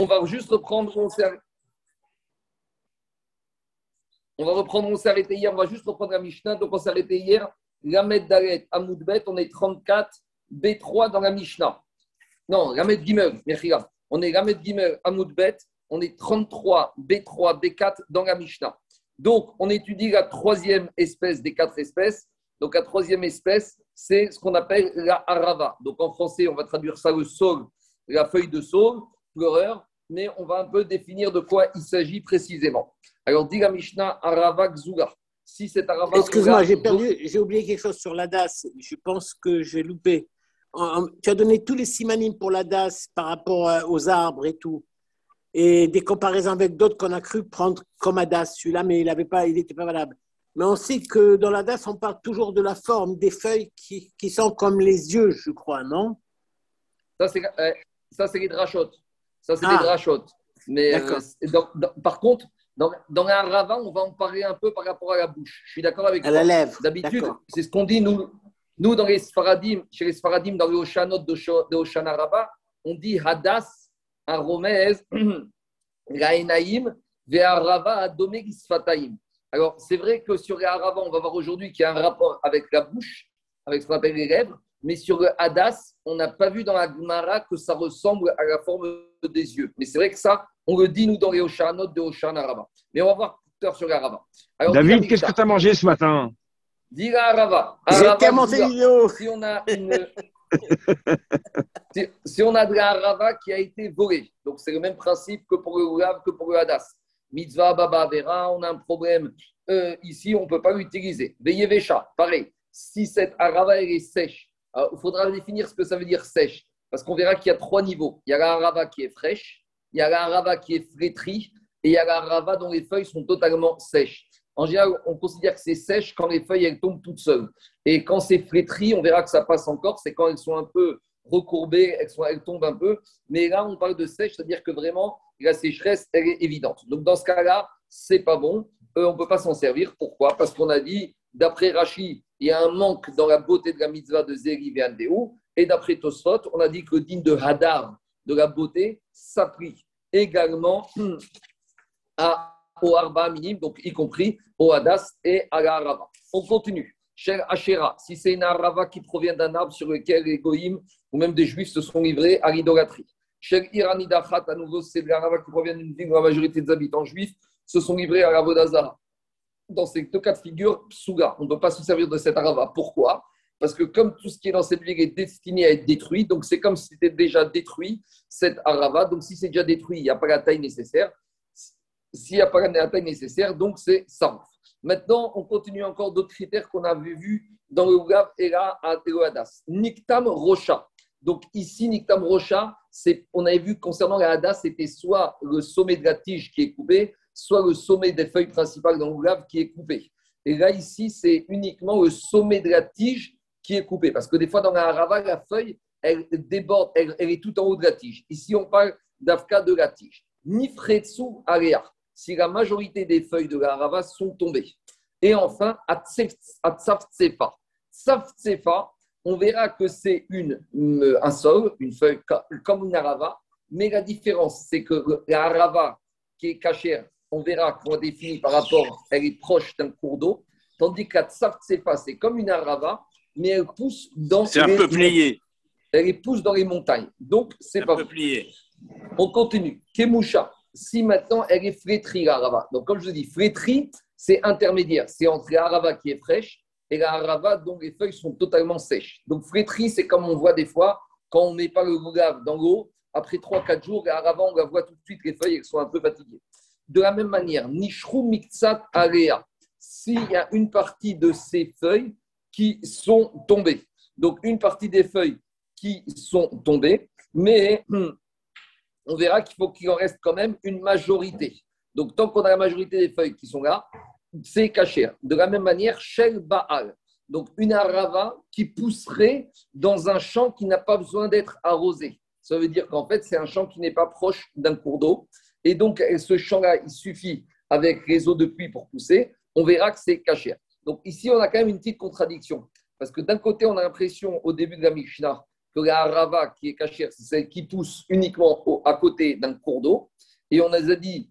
On va juste reprendre, on s'est on va reprendre, arrêté hier, on va juste reprendre la Mishnah. Donc on s'est arrêté hier, Lamed Dalet, Amoudbet, on est 34, B3 dans la Mishnah. Non, Lamed Gimel, on est Lamed Gimel, Amoudbet, on est 33, B3, B4 dans la Mishnah. Donc on étudie la troisième espèce des quatre espèces. Donc la troisième espèce, c'est ce qu'on appelle la harava. Donc en français, on va traduire ça le sol, la feuille de saule, pleureur, mais on va un peu définir de quoi il s'agit précisément. Alors, dit la Mishnah, Arava Gzula. Si c'est Arava Excuse-moi, j'ai perdu, j'ai oublié quelque chose sur l'Adas. Je pense que j'ai loupé. Tu as donné tous les simanim pour l'Adas par rapport euh, aux arbres et tout. Et des comparaisons avec d'autres qu'on a cru prendre comme Adas, celui-là, mais il n'était pas, pas valable. Mais on sait que dans l'Adas, on parle toujours de la forme des feuilles qui, qui sont comme les yeux, je crois, non? Ça, c'est euh, les drachotes. Ça, c'est ah. des drachotes. Mais euh, par contre, dans, dans un ravin, on va en parler un peu par rapport à la bouche. Je suis d'accord avec toi. À la lèvre. D'habitude, c'est ce qu'on dit, nous, nous, dans les Sfaradim, chez les Sfaradim, dans les Oshanot de Oshana Rabbah, on dit Hadas, un Romez, Raenaim, Ve'arava, Adomé, Gisfataim. Alors, c'est vrai que sur les Arava, on va voir aujourd'hui qu'il y a un rapport avec la bouche, avec ce qu'on appelle les lèvres, mais sur le Hadas, on n'a pas vu dans la Gemara que ça ressemble à la forme des yeux. Mais c'est vrai que ça, on le dit, nous, dans les Oshanot de Oshana Rava. Mais on va voir tout à l'heure sur la David, qu'est-ce que tu as mangé ce matin Dis la Rava. Si on a une. si, on a de la Rava qui a été volée, donc c'est le même principe que pour le Oulav, que pour le Hadas. Mitzvah, Baba, Vera, on a un problème. Euh, ici, on ne peut pas l'utiliser. Veyevecha, pareil. Si cette Arava elle est sèche, il faudra définir ce que ça veut dire sèche. Parce qu'on verra qu'il y a trois niveaux. Il y a la Arava qui est fraîche, il y a la rava qui est flétrie et il y a la rava dont les feuilles sont totalement sèches. En général, on considère que c'est sèche quand les feuilles elles tombent toutes seules. Et quand c'est flétri, on verra que ça passe encore, c'est quand elles sont un peu recourbées, elles tombent un peu. Mais là, on parle de sèche, c'est-à-dire que vraiment, la sécheresse, elle est évidente. Donc dans ce cas-là, c'est pas bon. Euh, on ne peut pas s'en servir. Pourquoi? Parce qu'on a dit, d'après Rachi, il y a un manque dans la beauté de la mitzvah de Zeri Et d'après Tosfot, on a dit que le digne de Hadar, de la beauté s'applique également à, au Arba minime, donc y compris au Hadas et à la Arava. On continue. Cher Ashera, si c'est une Arava qui provient d'un arbre sur lequel les Goïm ou même des Juifs se sont livrés à l'idolâtrie. Cher Iranidachat, à nouveau, c'est l'Arava qui provient d'une ville où la majorité des habitants juifs se sont livrés à la Vodazara. Dans ces deux cas de figure, Psuga, on ne peut pas se servir de cette Arava. Pourquoi? Parce que comme tout ce qui est dans cette ville est destiné à être détruit, donc c'est comme si c'était déjà détruit, cette arava. Donc si c'est déjà détruit, il n'y a pas la taille nécessaire. S'il n'y a pas la taille nécessaire, donc c'est ça. Maintenant, on continue encore d'autres critères qu'on avait vus dans le Ougav et là à Hadas. Niktam Rocha. Donc ici, Niktam Rocha, on avait vu concernant la Hadas, c'était soit le sommet de la tige qui est coupé, soit le sommet des feuilles principales dans le qui est coupé. Et là, ici, c'est uniquement le sommet de la tige qui est coupée. Parce que des fois, dans la harava, la feuille, elle déborde, elle, est tout en haut de la tige. Ici, on parle d'afka de la tige. Nifretsu area, si la majorité des feuilles de la harava sont tombées. Et enfin, atsafsefa. Tsafsefa, on verra que c'est une, un sol, une feuille comme une harava, mais la différence, c'est que la harava qui est cachée, on verra qu'on définit par rapport, elle est proche d'un cours d'eau, tandis que la c'est comme une harava, mais elle pousse dans. C'est un peu plié. Elle pousse dans les montagnes. Donc, c'est pas. Un peu plié. On continue. Kemusha. Si maintenant elle est flétrie, la harava. Donc, comme je dis, flétrie, c'est intermédiaire. C'est entre la harava qui est fraîche et la harava dont les feuilles sont totalement sèches. Donc, flétrie, c'est comme on voit des fois quand on ne met pas le gougave dans l'eau. Après 3-4 jours, la harava, on la voit tout de suite, les feuilles elles sont un peu fatiguées. De la même manière, Nishru Mixat Alea. S'il y a une partie de ces feuilles qui sont tombées. Donc, une partie des feuilles qui sont tombées, mais hmm, on verra qu'il faut qu'il en reste quand même une majorité. Donc, tant qu'on a la majorité des feuilles qui sont là, c'est caché. De la même manière, Shel Baal, donc une arava qui pousserait dans un champ qui n'a pas besoin d'être arrosé. Ça veut dire qu'en fait, c'est un champ qui n'est pas proche d'un cours d'eau. Et donc, ce champ-là, il suffit avec les eaux de pluie pour pousser. On verra que c'est caché. Donc ici, on a quand même une petite contradiction. Parce que d'un côté, on a l'impression au début de la Mishnah que la harava qui est cachère, c'est celle qui pousse uniquement à côté d'un cours d'eau. Et on a dit,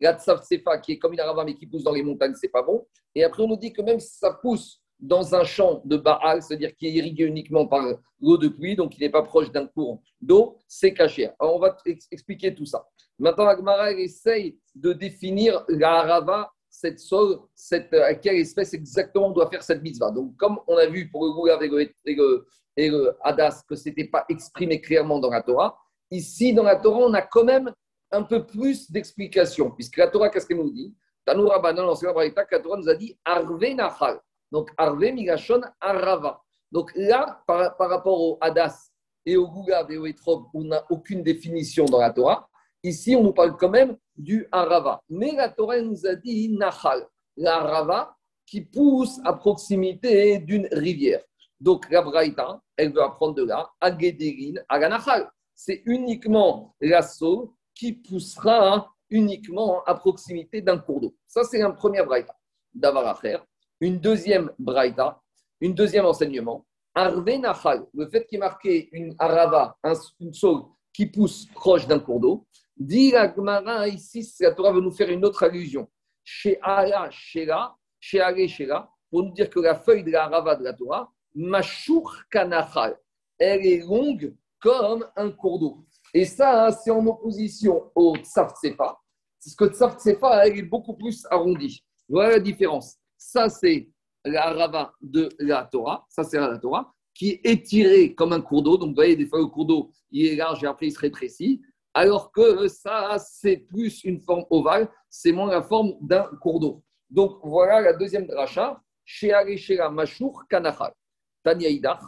la tsavtsefa qui est comme une harava mais qui pousse dans les montagnes, c'est pas bon. Et après, on nous dit que même si ça pousse dans un champ de Baal, c'est-à-dire qui est irrigué uniquement par l'eau de pluie, donc il n'est pas proche d'un cours d'eau, c'est caché. Alors on va expliquer tout ça. Maintenant, Agmara essaye de définir la harava, cette sol, à quelle espèce exactement on doit faire cette mitzvah. Donc, comme on a vu pour le Goulav et le, Hadas que ce n'était pas exprimé clairement dans la Torah, ici dans la Torah, on a quand même un peu plus d'explications, puisque la Torah, qu'est-ce qu'elle nous dit? Tanoura Banan, l'ancien la Torah nous a dit Arve Nachal. Donc, Arve Migashon Arava. Donc là, par, rapport au Hadas et au Goulav et au Etrob, on n'a aucune définition dans la Torah. Ici, on nous parle quand même du Arava. Mais la Torah nous a dit Nachal, l'Arava qui pousse à proximité d'une rivière. Donc la Braïta, elle veut apprendre de là, à Gederin, à la C'est uniquement la qui poussera uniquement à proximité d'un cours d'eau. Ça, c'est un premier Braïta d'avoir faire. Une deuxième Braïta, une deuxième enseignement. Arve Nachal, le fait qu'il y ait marqué une Arava, une saule qui pousse proche d'un cours d'eau, Dit la Gemara ici, la Torah veut nous faire une autre allusion. Chez Allah, chez Shela, pour nous dire que la feuille de la Rava de la Torah, Mashur Kanachal, elle est longue comme un cours d'eau. Et ça, hein, c'est en opposition au Tsaftsefa. Parce que Tsaftsefa, elle est beaucoup plus arrondie. Voilà la différence. Ça, c'est la Rava de la Torah. Ça, c'est la Torah qui est étirée comme un cours d'eau. Donc, vous voyez, des fois, le cours d'eau, il est large et après, il se rétrécit alors que ça, c'est plus une forme ovale, c'est moins la forme d'un cours d'eau. Donc voilà la deuxième dracha, Sheareshera Mashur Kanachal. Tanya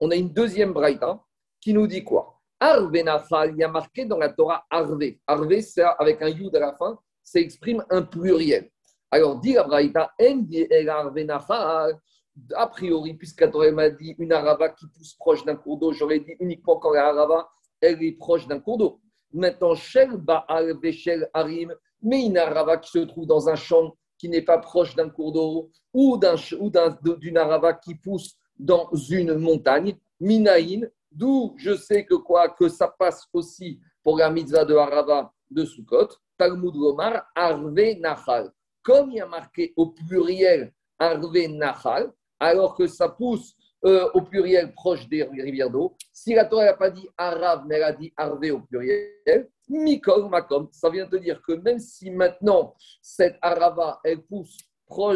on a une deuxième braïta qui nous dit quoi? Arve Nachal, il y a marqué dans la Torah Arve. Arve, c'est avec un yud à la fin, ça exprime un pluriel. Alors, dit la braïta, a priori, puisque la m'a dit une arava qui pousse proche d'un cours d'eau, j'aurais dit uniquement quand la arava, elle est proche d'un cours d'eau. Maintenant, Shel Baal Veshel Harim, mais une arava qui se trouve dans un champ qui n'est pas proche d'un cours d'eau ou d'une arava qui pousse dans une montagne, Minaïn, d'où je sais que quoi que ça passe aussi pour la mitzvah de arava de Sukkot, Talmud Gomar, Arve Nachal. Comme il y a marqué au pluriel Arve Nachal, alors que ça pousse euh, au pluriel proche des rivières d'eau. Si la Torah n'a pas dit Arav, mais elle a dit Arvé au pluriel, Mikol Makom, ça vient te dire que même si maintenant cette Arava, elle pousse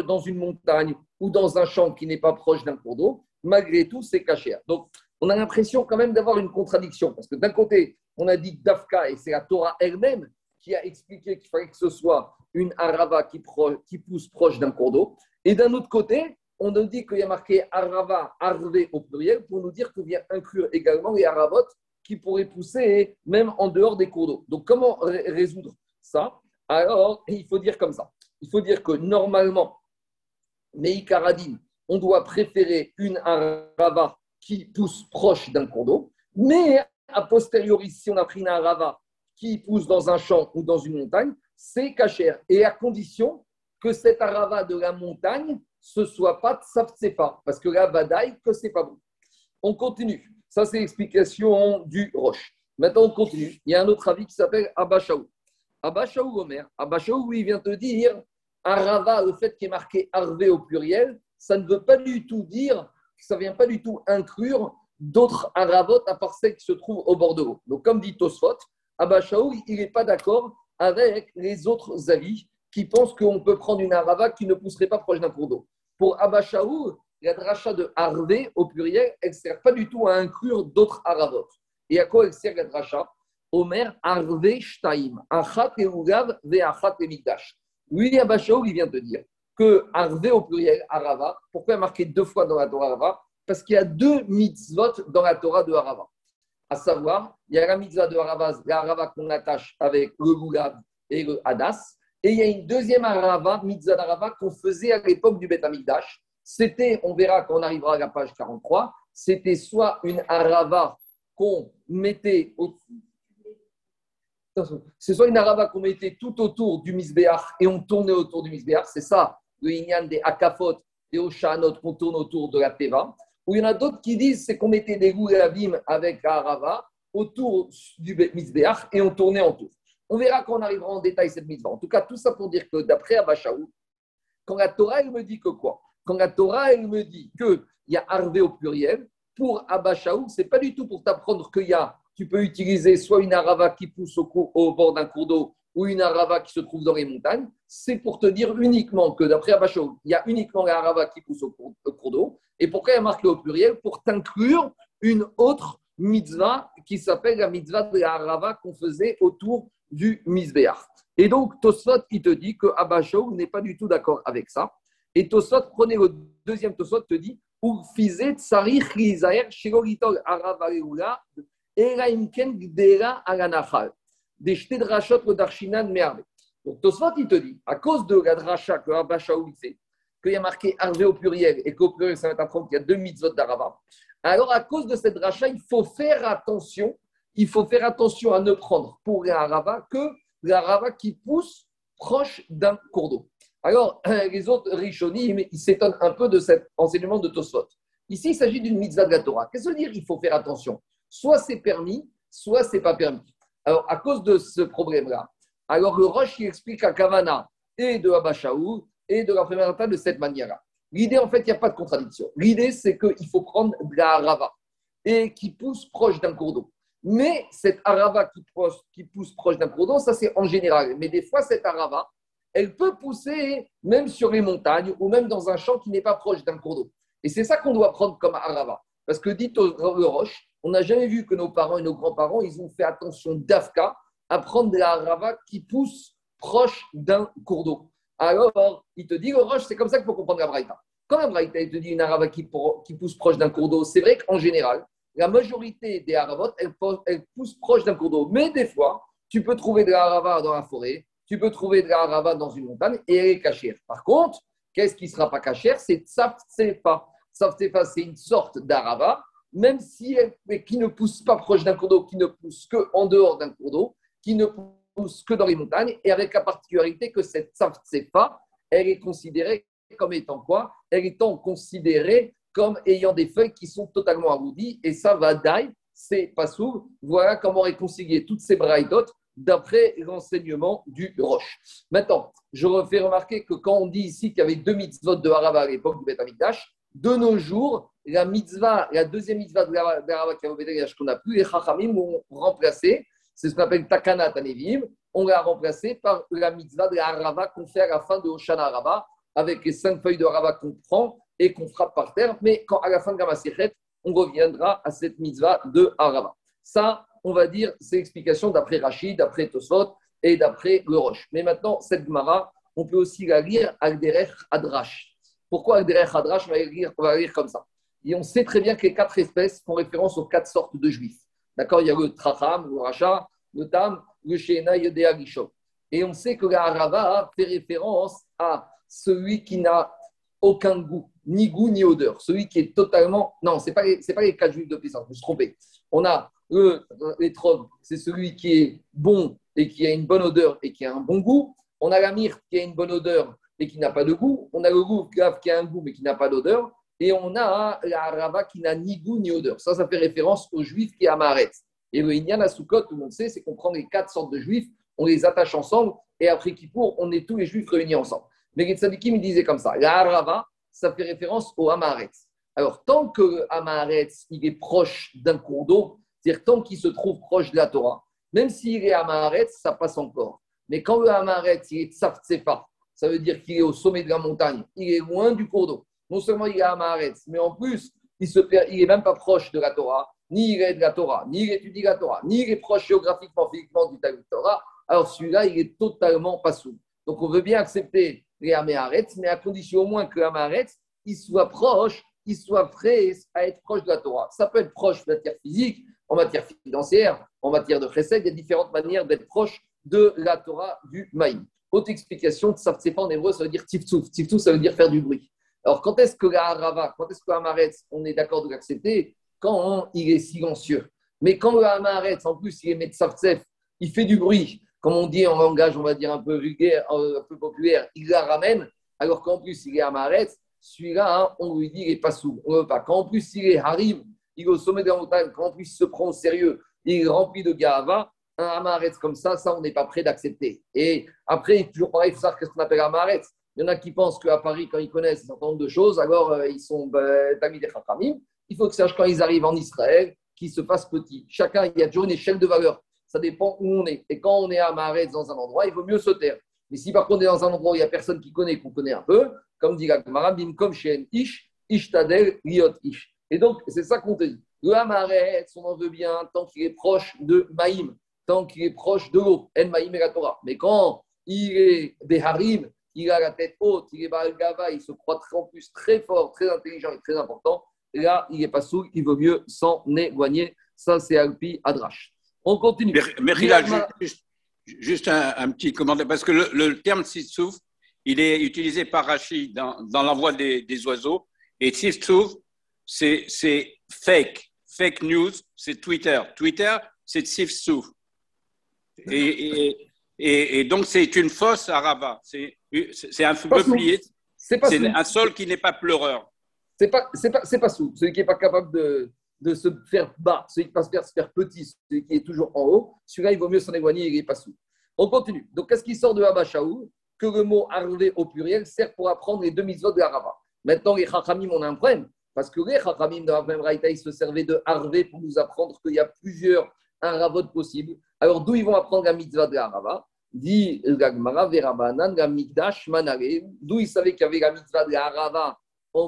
dans une montagne ou dans un champ qui n'est pas proche d'un cours d'eau, malgré tout, c'est caché. Donc, on a l'impression quand même d'avoir une contradiction, parce que d'un côté, on a dit Dafka, et c'est la Torah elle-même qui a expliqué qu'il fallait que ce soit une Arava qui, pousse proche d'un cours d'eau, et d'un autre côté, on nous dit qu'il y a marqué Arava, Arvé au pluriel, pour nous dire qu'il vient inclure également les Aravot qui pourraient pousser même en dehors des cours d'eau. Donc, comment résoudre ça? Alors, il faut dire comme ça. Il faut dire que normalement, Meikaradine, on doit préférer une Arava qui pousse proche d'un cours d'eau, mais a posteriori, si on a pris une Arava qui pousse dans un champ ou dans une montagne, c'est cachère. Et à condition que cette Arava de la montagne ce soit pas pas parce que là, Badaï, que c'est pas bon. On continue. Ça, c'est l'explication du Roche. Maintenant, on continue. Il y a un autre avis qui s'appelle Abashaou. Abashaou Omer. Abashaou, lui, vient te dire Arava, le fait qu'il est marqué Arvé au pluriel, ça ne veut pas du tout dire, ça ne vient pas du tout inclure d'autres Aravotes à part celles qui se trouvent au bord de l'eau. Donc, comme dit Tosfot, Abashaou, il n'est pas d'accord avec les autres avis qui pensent qu'on peut prendre une arava qui ne pousserait pas proche d'un cours d'eau. Pour Abba la dracha de Harvé au pluriel, elle ne sert pas du tout à inclure d'autres aravot. Et à quoi elle sert la dracha? Omer Harvé Shtaim, Achat et Ugav ve Achat et. Lui, Abba il vient de dire que Harvé au pluriel, Arava, pourquoi marqué deux fois dans la Torah Arava? Parce qu'il y a deux mitzvot dans la Torah de Arava. À savoir, il y a la mitzvah de la Arava qu'on attache avec le Gulav et le Hadas, et il y a une deuxième arava, mitzvah d'arava, qu'on faisait à l'époque du Beth Amikdash. C'était, on verra quand on arrivera à la page 43, c'était soit une arava qu'on mettait c'est soit une arava qu'on mettait tout autour du misbéach et on tournait autour du misbéach, c'est ça le inyan des akafot et oshanot qu'on tourne autour de la teva, Ou il y en a d'autres qui disent c'est qu'on mettait des abîmes avec Arava autour du Mizbeach et on tournait en tour. On verra quand on arrivera en détail cette mitzvah. En tout cas, tout ça pour dire que d'après Abachaou, quand la Torah, elle me dit que quoi? Quand la Torah, elle me dit qu'il y a Arvé au pluriel, pour Abachaou, ce n'est pas du tout pour t'apprendre qu'il y a, tu peux utiliser soit une arava qui pousse au, au bord d'un cours d'eau ou une arava qui se trouve dans les montagnes. C'est pour te dire uniquement que d'après Abachaou, il y a uniquement la arava qui pousse au cours, d'eau. Et pourquoi il y a marqué au pluriel Pour t'inclure une autre mitzvah qui s'appelle la mitzvah de la arava qu'on faisait autour du Misbéach. Et donc, Tosfot, il te dit que Abashou n'est pas du tout d'accord avec ça. Et Tosfot, prenez le deuxième Tosfot, te dit Urfizet Sarich Lizaer Shigolitol Aravareula Eraimken Gdera Alanachal. Des jetés de rachat d'Archinan Merve. Donc, Tosfot, il te dit, à cause de la dracha que Abashaou fait, qu'il y a marqué Arvé au pluriel et qu'au pluriel, ça va t'apprendre qu'il y a deux mitzvot d'Arava. Alors, à cause de cette dracha, il faut faire attention il faut faire attention à ne prendre pour un rava que la rava qui pousse proche d'un cours d'eau. Alors, les autres rishonim, ils s'étonnent un peu de cet enseignement de Tosfot. Ici, il s'agit d'une mitzvah de la Torah. Qu'est-ce que veut dire Il faut faire attention? Soit c'est permis, soit c'est pas permis. Alors, à cause de ce problème-là, alors le Roche, il explique à Kavana et de Abashaou et de la première de cette manière-là. L'idée, en fait, il n'y a pas de contradiction. L'idée, c'est qu'il faut prendre de la rava et qui pousse proche d'un cours d'eau. Mais cette arava qui, pousse, proche d'un cours d'eau, ça c'est en général. Mais des fois, cette arava, elle peut pousser même sur les montagnes ou même dans un champ qui n'est pas proche d'un cours d'eau. Et c'est ça qu'on doit prendre comme arava. Parce que dit au Roche, on n'a jamais vu que nos parents et nos grands-parents, ils ont fait attention d'Afka à prendre de la arava qui pousse proche d'un cours d'eau. Alors, il te dit, le Roche, c'est comme ça qu'il faut comprendre la Braïta. Quand la Braïta, te dit une arava qui pousse proche d'un cours d'eau, c'est vrai qu'en général, la majorité des haravot, elles, poussent proche d'un cours d'eau. Mais des fois, tu peux trouver de la harava dans la forêt, tu peux trouver de la harava dans une montagne et elle est cachée. Par contre, qu'est-ce qui ne sera pas cachère? C'est Tsaftefa. Tsaftefa, c'est une sorte d'arava, même si elle, qui ne pousse pas proche d'un cours d'eau, qui ne pousse que en dehors d'un cours d'eau, qui ne pousse que dans les montagnes, et avec la particularité que cette Tsaftefa, elle est considérée comme étant quoi? Elle étant considérée comme ayant des feuilles qui sont totalement arrondies. Et ça va d'ail, c'est pas sourd. Voilà comment réconcilier toutes ces braïdotes d'après l'enseignement du Roche. Maintenant, je refais remarquer que quand on dit ici qu'il y avait deux mitzvot de Harava à l'époque du Beth de nos jours, la mitzvah, la deuxième mitzvah de Harava a qu'on n'a plus, les Chachamim ont remplacé, c'est ce qu'on appelle Takana Tanevim, on l'a remplacé par la mitzvah de Harava qu'on fait à la fin de Hoshana Harava, avec les cinq feuilles de Harava qu'on prend et qu'on frappe par terre. Mais quand à la fin de la on reviendra à cette mitzvah de Harava. Ça, on va dire, c'est l'explication d'après Rachid, d'après Tosfot et d'après le Roche. Mais maintenant, cette Gemara, on peut aussi la lire Agderech Adrash. Pourquoi Agderech Adrash on va, lire, on va lire comme ça. Et on sait très bien que les quatre espèces font référence aux quatre sortes de juifs. D'accord Il y a le Tracham, le Racha, le Tam, le Shena, le Deagishov. Et on sait que la Harava fait référence à celui qui n'a aucun goût ni goût ni odeur. Celui qui est totalement. Non, ce n'est pas, les, pas quatre juifs de Pessah, je me trompé. On a le, l'étrog, c'est celui qui est bon et qui a une bonne odeur et qui a un bon goût. On a la myrte qui a une bonne odeur et qui n'a pas de goût. On a le goût grave qui a un goût mais qui n'a pas d'odeur. Et on a la rava qui n'a ni goût ni odeur. Ça, ça fait référence aux juifs qui amaretz. Et le Inyan à tout le monde sait, c'est qu'on prend les quatre sortes de juifs, on les attache ensemble et après Kippour, on est tous les juifs réunis ensemble. Mais Getsadikim, il disait comme ça la rava, ça fait référence au Hamaretz. Alors, tant que Hamaretz, il est proche d'un cours d'eau, c'est-à-dire tant qu'il se trouve proche de la Torah, même s'il est Hamaretz, ça passe encore. Mais quand le Hamaretz, il est Tsaftsefa, ça veut dire qu'il est au sommet de la montagne, il est loin du cours d'eau. Non seulement il est Hamaretz, mais en plus, il est même pas proche de la Torah, ni il est de la Torah, ni il étudie la Torah, ni il est proche géographiquement, physiquement du Torah. Alors celui-là, il est totalement pas sous. Donc on veut bien accepter les mais à condition au moins que Amaretz, il soit proche, il soit prêt à être proche de la Torah. Ça peut être proche en matière physique, en matière financière, en matière de chesed, il y a différentes manières d'être proche de la Torah du Maïm. Autre explication, pas en hébreu, ça veut dire tiftouf. Tiftouf, ça veut dire faire du bruit. Alors, quand est-ce que la Harava, quand est-ce que on est d'accord de l'accepter? Quand il est silencieux. Mais quand le Amaretz, en plus, il est Metzavtsef, il fait du bruit, comme on dit en langage, on va dire un peu vulgaire, un peu populaire, il la ramène, alors qu'en plus il est amaretz, celui-là, hein, on lui dit il n'est pas sous. On veut pas. Quand en plus il est il est au sommet de la montagne, quand en plus il se prend au sérieux, il est rempli de Gahava, un Amaretz comme ça, ça, on n'est pas prêt d'accepter. Et après, toujours pareil, il faut savoir qu'est-ce qu'on appelle Amaretz. Il y en a qui pensent qu'à Paris, quand ils connaissent un certain nombre de choses, alors euh, ils sont ben, d'amis des Chachamim. Il faut que sache quand ils arrivent en Israël, qu'ils se fassent petits. Chacun, il y a toujours une échelle de valeur. Ça dépend où on est. Et quand on est à Amaretz dans un endroit, il vaut mieux se taire. Mais si par contre on est dans un endroit où il n'y a personne qui connaît, qu'on connaît un peu, comme dit la Gemara, comme chez Ish, Ishtadel, Riot Ish. Et donc, c'est ça qu'on te dit. Le Amaretz, on en veut bien tant qu'il est proche de Maïm tant qu'il est proche de l'eau. En Maïm et la Torah. Mais quand il est Beharim, il a la tête haute, il est Baal Gava, il se croit en plus très fort, très intelligent et très important, là, il n'est pas sourd, il vaut mieux s'en éloigner. Ça, c'est Alpi Adrash. On continue. Mais, juste, juste un, petit commentaire, parce que le, terme Sitsouf, il est utilisé par Rachid dans, dans l'envoi des, des, et Sitsouf, c'est fake. Fake news, c'est Twitter. Twitter, c'est Sitsouf. Et, et, donc, c'est une fausse arava. C'est un peuplier. C'est un sol qui n'est pas pleureur. C'est pas, pas, pas sous. Celui qui n'est pas capable de, de, se faire bas, celui qui ne pas se faire, petit, celui qui est toujours en haut, celui-là, il vaut mieux s'en éloigner, il n'est pas sous. On continue. Donc, qu'est-ce qui sort de Abachaou Que le mot arvé au pluriel sert pour apprendre les deux mitzvot de l'arava. Maintenant, les chachamim, on a un problème. Parce que les chachamim, la même raïta, ils se servaient de harvé pour nous apprendre qu'il y a plusieurs aravot possibles. Alors, d'où ils vont apprendre la mitzvah de la Dit. D'où ils savaient qu'il y avait la mitzvah de la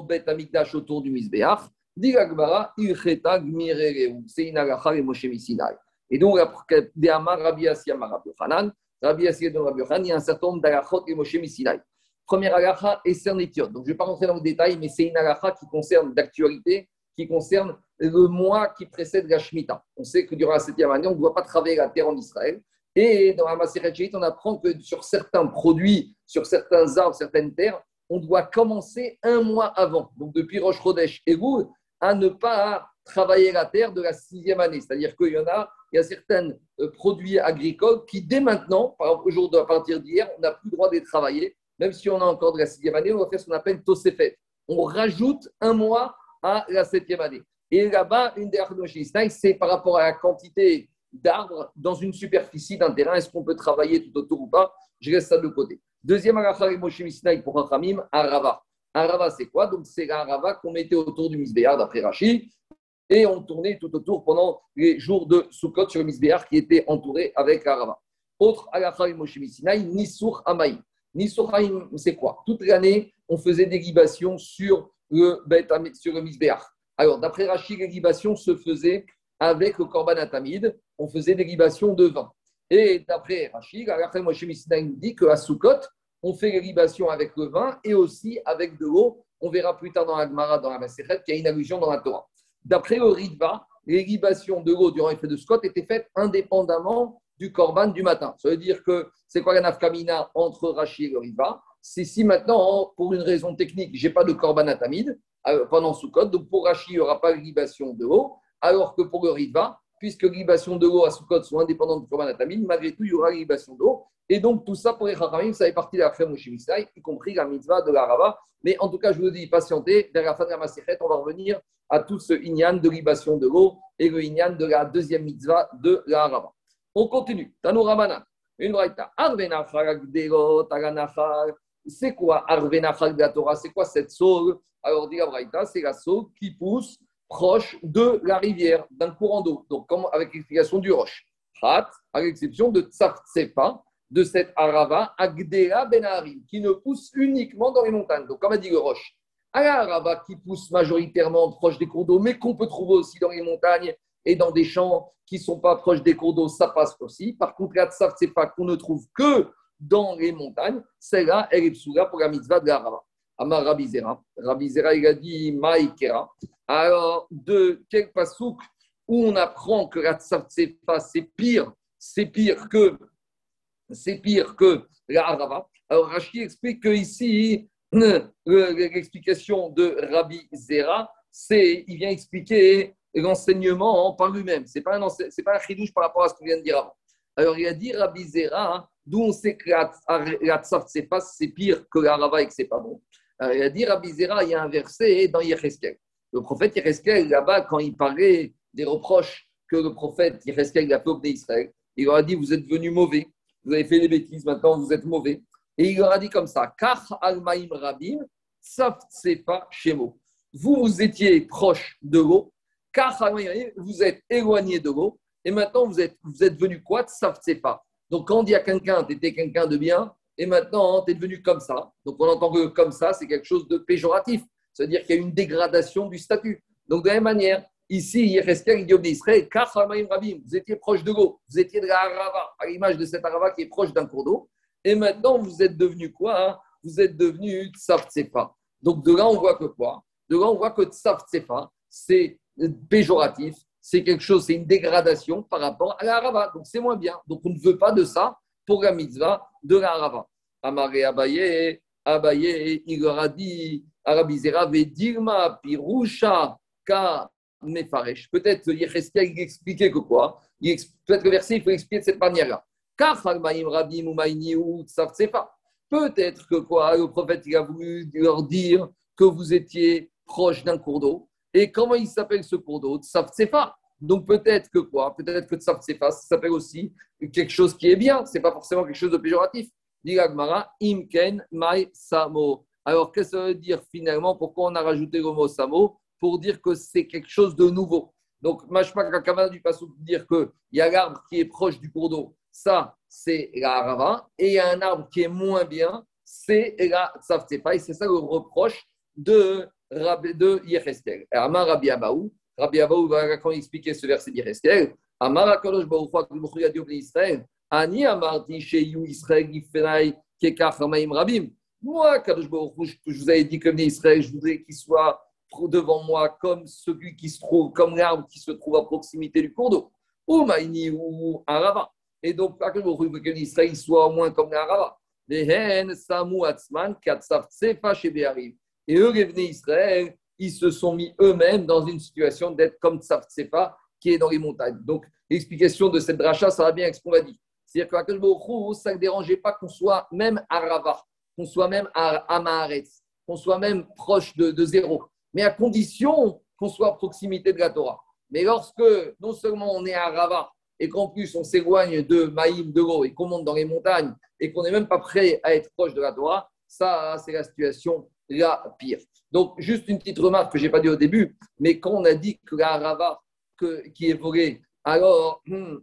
bête à mikdash autour du misbeach. Dit Gagmara, ilcheta gmirereu. C'est une alacha et Moshe Misinai. Et donc, de Amar Rabbi Asiyama Rabbi Hanan, Rabbi Asiyama Rabbi Hanan, il y a un certain nombre d'alachot et Moshe Misinai. Première alacha est cernitiot. Donc, je ne vais pas rentrer dans le détail, mais c'est une alacha qui concerne d'actualité, qui concerne le mois qui précède la Shemitah. On sait que durant la septième année, on ne doit pas travailler la terre en Israël. Et dans la Maseret on apprend que sur certains produits, sur certains arbres, certaines terres, on doit commencer un mois avant. Donc depuis Rosh Chodesh et vous, à ne pas travailler la terre de la sixième année. C'est-à-dire qu'il y en a, il y a certains euh, produits agricoles qui, dès maintenant, par exemple, à partir d'hier, on n'a plus le droit de les travailler. Même si on a encore de la sixième année, on va faire ce qu'on appelle Tosefet. On rajoute un mois à la septième année. Et là-bas, une des c'est par rapport à la quantité d'arbres dans une superficie d'un terrain. Est-ce qu'on peut travailler tout autour ou pas? Je laisse ça de côté. Deuxième pour un Arava. Arava, c'est quoi? Donc, c'est l'Arava qu'on mettait autour du Misbéar, d'après Rachid. Et on tournait tout autour pendant les jours de Sukkot sur le Misbéar qui était entouré avec l'Arava. Autre Agacha Moshe Nisur Amaï. Nisur Amaï, c'est quoi? Toute l'année, on faisait des libations sur le, sur le Misbéar. Alors, d'après Rachid, les libations se faisaient avec le korban atamide, on faisait des libations de vin. Et d'après Rachid, Moshe nous dit qu'à Sukkot, on fait les libations avec le vin et aussi avec de l'eau. On verra plus tard dans la Gemara, dans la Maseret, qu'il y a une allusion dans la Torah. D'après le Ritva, les libations de l'eau durant les fêtes de Sukkot étaient faites indépendamment du korban du matin. Ça veut dire que c'est quoi la nafkamina entre Rachid et le Ritva C'est si maintenant, pour une raison technique, je n'ai pas de korban atamide, euh, pendant Sukkot. Donc pour Rashi, il n'y aura pas de libation de l'eau, alors que pour le Riva, puisque libation de l'eau à Sukkot sont indépendantes du Korban malgré tout, il y aura libation d'eau. Et donc tout ça pour les Chachamim, ça fait partie de la crème y compris la mitzvah de la Rava. Mais en tout cas, je vous dis, patientez, vers la fin de la Maserhet, on va revenir à tout ce inyan de libation de l'eau et le inyan de la deuxième mitzvah de la Rava. On continue. Tano Ramanan. Une braïta. C'est quoi Arvenachal de la Torah? C'est quoi cette saule alors, dit c'est la saule qui pousse proche de la rivière, d'un courant d'eau. Donc, avec l'explication du roche. Hat, à l'exception de Tsartsepa, de cette Arava, Agdera Benarim, qui ne pousse uniquement dans les montagnes. Donc, comme a dit le roche, à la Arava qui pousse majoritairement proche des cours d'eau, mais qu'on peut trouver aussi dans les montagnes et dans des champs qui ne sont pas proches des cours d'eau, ça passe aussi. Par contre, la Tsartsepa qu'on ne trouve que dans les montagnes, celle-là, elle est pour la mitzvah de la. Amar Rabizera. Rabizera, il a dit Maïkera. Alors, de quel pasouk où on apprend que la Tsartsefa, c'est pire, c'est pire que c'est pire que la Arava. Alors, Rashi explique que ici, l'explication de Rabbi Zera, c'est, il vient expliquer l'enseignement par lui-même. Ce n'est pas un, c'est pas un chidouche par rapport à ce qu'on vient de dire avant. Alors, il a dit Rabbi Zera, d'où on sait que la, la c'est pire que la Arava et que ce n'est pas bon. Il a dit Rabbi Zera, il y a un verset dans Yecheskel. Le prophète Yecheskel, là-bas, quand il parlait des reproches que le prophète Yecheskel a fait au Israël, il leur a dit Vous êtes venus mauvais, vous avez fait des bêtises, maintenant vous êtes mauvais. Et il leur a dit comme ça Kach al-Maïm Rabim, pas Shemo. Vous, vous étiez proche de l'eau, Kach al vous êtes éloigné de l'eau, et maintenant vous êtes, vous êtes venu quoi pas. Donc quand on dit à quelqu'un Tu étais quelqu'un de bien, et maintenant tu es devenu comme ça. Donc on entend que comme ça, c'est quelque chose de péjoratif. C'est-à-dire qu'il y a une dégradation du statut. Donc de la même manière, Ici, Yereskel, il dit d'Israël, Rabim, vous étiez proche de l'eau, vous étiez de la Arava, à l'image de cette Arava qui est proche d'un cours d'eau. Et maintenant, vous êtes devenu quoi hein? Vous êtes devenu Tsaf-Tsefa. Donc de là, on voit que quoi? De là, on voit que Tsaf-Tsefa, c'est péjoratif, c'est quelque chose, c'est une dégradation par rapport à la Arava. Donc c'est moins bien. Donc on ne veut pas de ça pour la mitzvah de la Arava. Amaré Abaye, Abaye, il leur a dit, Arabizera, Pirusha, Ka, Peut-être Yecheskel il expliquait que quoi? Peut-être le verset, il faut expliquer de cette manière-là. Peut-être que quoi? Le prophète, il a voulu leur dire que vous étiez proche d'un cours d'eau. Et comment il s'appelle ce cours d'eau? Tsafsefa. Donc peut-être que quoi? Peut-être que ça s'appelle aussi quelque chose qui est bien. Ce n'est pas forcément quelque chose de péjoratif. Imken Mai Samo. Alors qu'est-ce que ça veut dire finalement? Pourquoi on a rajouté le mot Samo? Pour dire que c'est quelque chose de nouveau. Donc, Mashma Kakama du Passou dire qu'il y a l'arbre qui est proche du cours d'eau, ça, c'est la Harava, et il y a un arbre qui est moins bien, c'est la Tzavtsefa, et c'est ça le reproche de, de. Amar Rabbi Abaou, Rabbi Abaou va quand il expliquait ce verset d'Yecheskel, Amar Akadosh Baruch Hu, a dit au Israël, Ani Amarti Sheyu Israël Gifenai Kekach Hamaim Rabim. Moi, Kadosh Baruch je vous avais dit que Israël, je voudrais qu'il soit devant moi comme celui qui se trouve, comme l'arbre qui se trouve à proximité du cours d'eau, ou Maïni ou Arava. Et donc, que Israël soit au moins comme l'Arava. Samu Atzman, Sefa Et eux, les Israël, ils se sont mis eux-mêmes dans une situation d'être comme Sefa qui est dans les montagnes. Donc, l'explication de cette dracha, ça va bien avec ce qu'on va dire. C'est-à-dire que ça ne dérangeait pas qu'on soit même à Rava, qu'on soit même à Maharetz, qu'on soit même proche de, zéro mais à condition qu'on soit à proximité de la Torah. Mais lorsque non seulement on est à Rava et qu'en plus on s'éloigne de Maïm, de l'eau et qu'on monte dans les montagnes et qu'on n'est même pas prêt à être proche de la Torah, ça, c'est la situation la pire. Donc, juste une petite remarque que je n'ai pas dit au début, mais quand on a dit que la Rava qui est volée, alors hmm,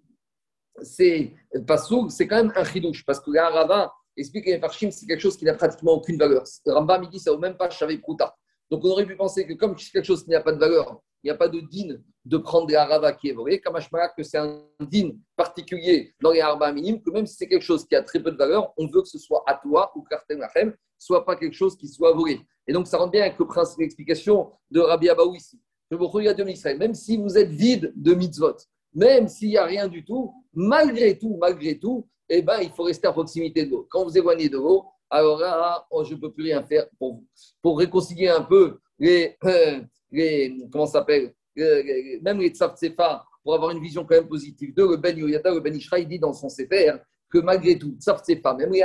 c'est pas c'est quand même un chidouche, parce que la Rava, explique les Farshim, c'est quelque chose qui n'a pratiquement aucune valeur. Rambam, il dit ça au même pas Chavé Prouta. Donc on aurait pu penser que comme c'est quelque chose qui n'a pas de valeur, il n'y a pas de din de prendre des harava qui est volé, comme que c'est un din particulier dans les harava minimes, que même si c'est quelque chose qui a très peu de valeur, on veut que ce soit à toi ou karten lachem, soit pas quelque chose qui soit volé. Et donc ça rend bien avec le principe d'explication de Rabbi Abaou ici. Même si vous êtes vide de mitzvot, même s'il n'y a rien du tout, malgré tout, malgré tout, eh ben, il faut rester à proximité de l'eau. Quand vous éloignez de l'eau, alors là, oh, je ne peux plus rien faire pour vous. Pour réconcilier un peu les, euh, les comment s'appelle, même les Tzavtsefa, pour avoir une vision quand même positive de le Ben Yoyata, le Ben Ishra, il dit dans son Sefer que malgré tout, Tzavtsefa, même les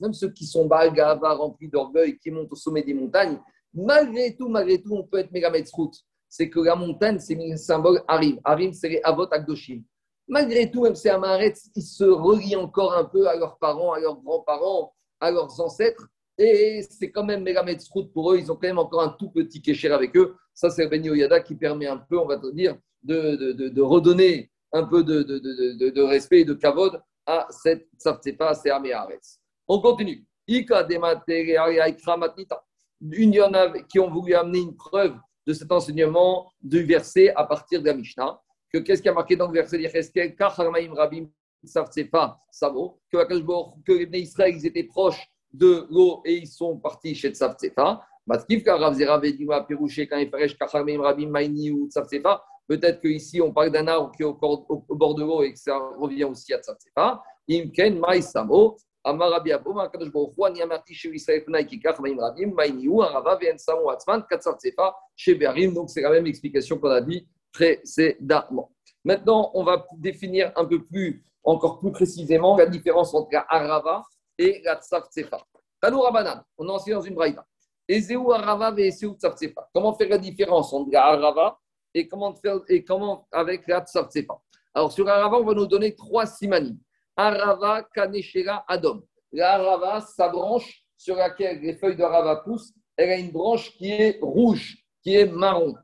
même ceux qui sont Balgava, remplis d'orgueil, qui montent au sommet des montagnes, malgré tout, malgré tout, on peut être route. C'est que la montagne, c'est un symbole Harim. Harim, c'est les Avot Akdoshim. Malgré tout, même ces Améaretz, ils se relient encore un peu à leurs parents, à leurs grands-parents, à leurs ancêtres. Et c'est quand même route pour eux. Ils ont quand même encore un tout petit kécher avec eux. Ça, c'est Beni Oyada qui permet un peu, on va te dire, de, de, de, redonner un peu de, respect et de kavod à cette Tzavtsefa, c'est Améaretz. On continue. Il y en a qui ont voulu amener une preuve de cet enseignement du verset à partir de la Mishnah. Que qu'est-ce qui a marqué dans le verset? d'Yecheskel Rabim pas Samo, que, que les Israël ils étaient proches de l'eau et ils sont partis chez Tsafsefa. Peut-être qu'ici, on parle d'un arbre qui est au, bord de l'eau et que ça revient aussi à Tsafsefa. Imken, Mai, Samo, Amarabi Aboma, Kadosh Baruch Ani Amarti, chez Israël, Funai, Kikach, Maim Rabim, Arava, Atzman, Katsafsefa, chez Berim. Donc, c'est la même explication qu'on a dit précédemment. Maintenant, on va définir un peu plus encore plus précisément la différence entre la Arava et la Tsaf Tsefa. Tanoura Rabanan, on a enseigné dans une braïta. Ezeu Arava et Tsafsefa. Comment faire la différence entre la Arava et comment, faire, et comment avec la Alors sur Arava, on va nous donner trois simanim. Arava, Kaneshera, Adom. La Arava, sa branche sur laquelle les feuilles d'Arava poussent, elle a une branche qui est rouge, qui est marron.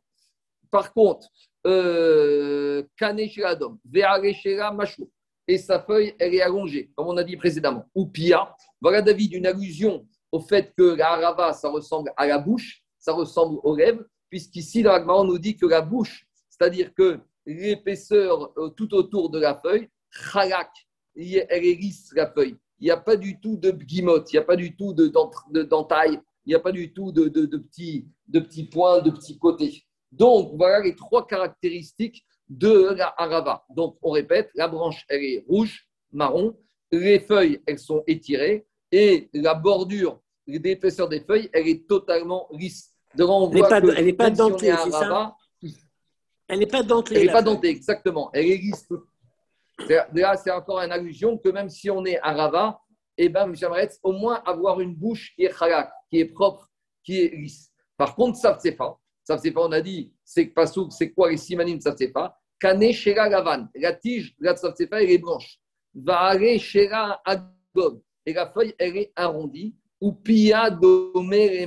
Par contre, euh, Kaneshera, Adom, Ve'areshera, Machou. Et sa feuille, elle est allongée, comme on a dit précédemment. Ou Pia. Voilà, David, une allusion au fait que la harava, ça ressemble à la bouche, ça ressemble aux lèvres, puisqu'ici, dans la on nous dit que la bouche, c'est-à-dire que l'épaisseur euh, tout autour de la feuille, chalak, elle est lisse, la feuille. Il n'y a pas du tout de guimotte, il n'y a pas du tout de, dentaille, il n'y a pas du tout de, de, petits, de petits points, de petits côtés. Donc, voilà les trois caractéristiques de la harava. Donc, on répète, la branche, elle est rouge, marron, les feuilles, elles sont étirées, et la bordure l'épaisseur des feuilles, elle est totalement lisse. Elle n'est pas, dentelée, c'est ça Elle n'est pas dentelée. Elle n'est pas dentelée, exactement. Elle est lisse. Là, c'est encore une allusion que même si on est à Rava, eh ben, j'aimerais au moins avoir une bouche qui est halak, qui est propre, qui est lisse. Par contre, ça ne pas. Ça pas, on a dit, c'est c'est quoi les simanim, ça ne pas. Kane shera gavan. La tige de la tsafsefa, elle est blanche. Vaare shera. Et la feuille, elle est arrondie ou pia domer.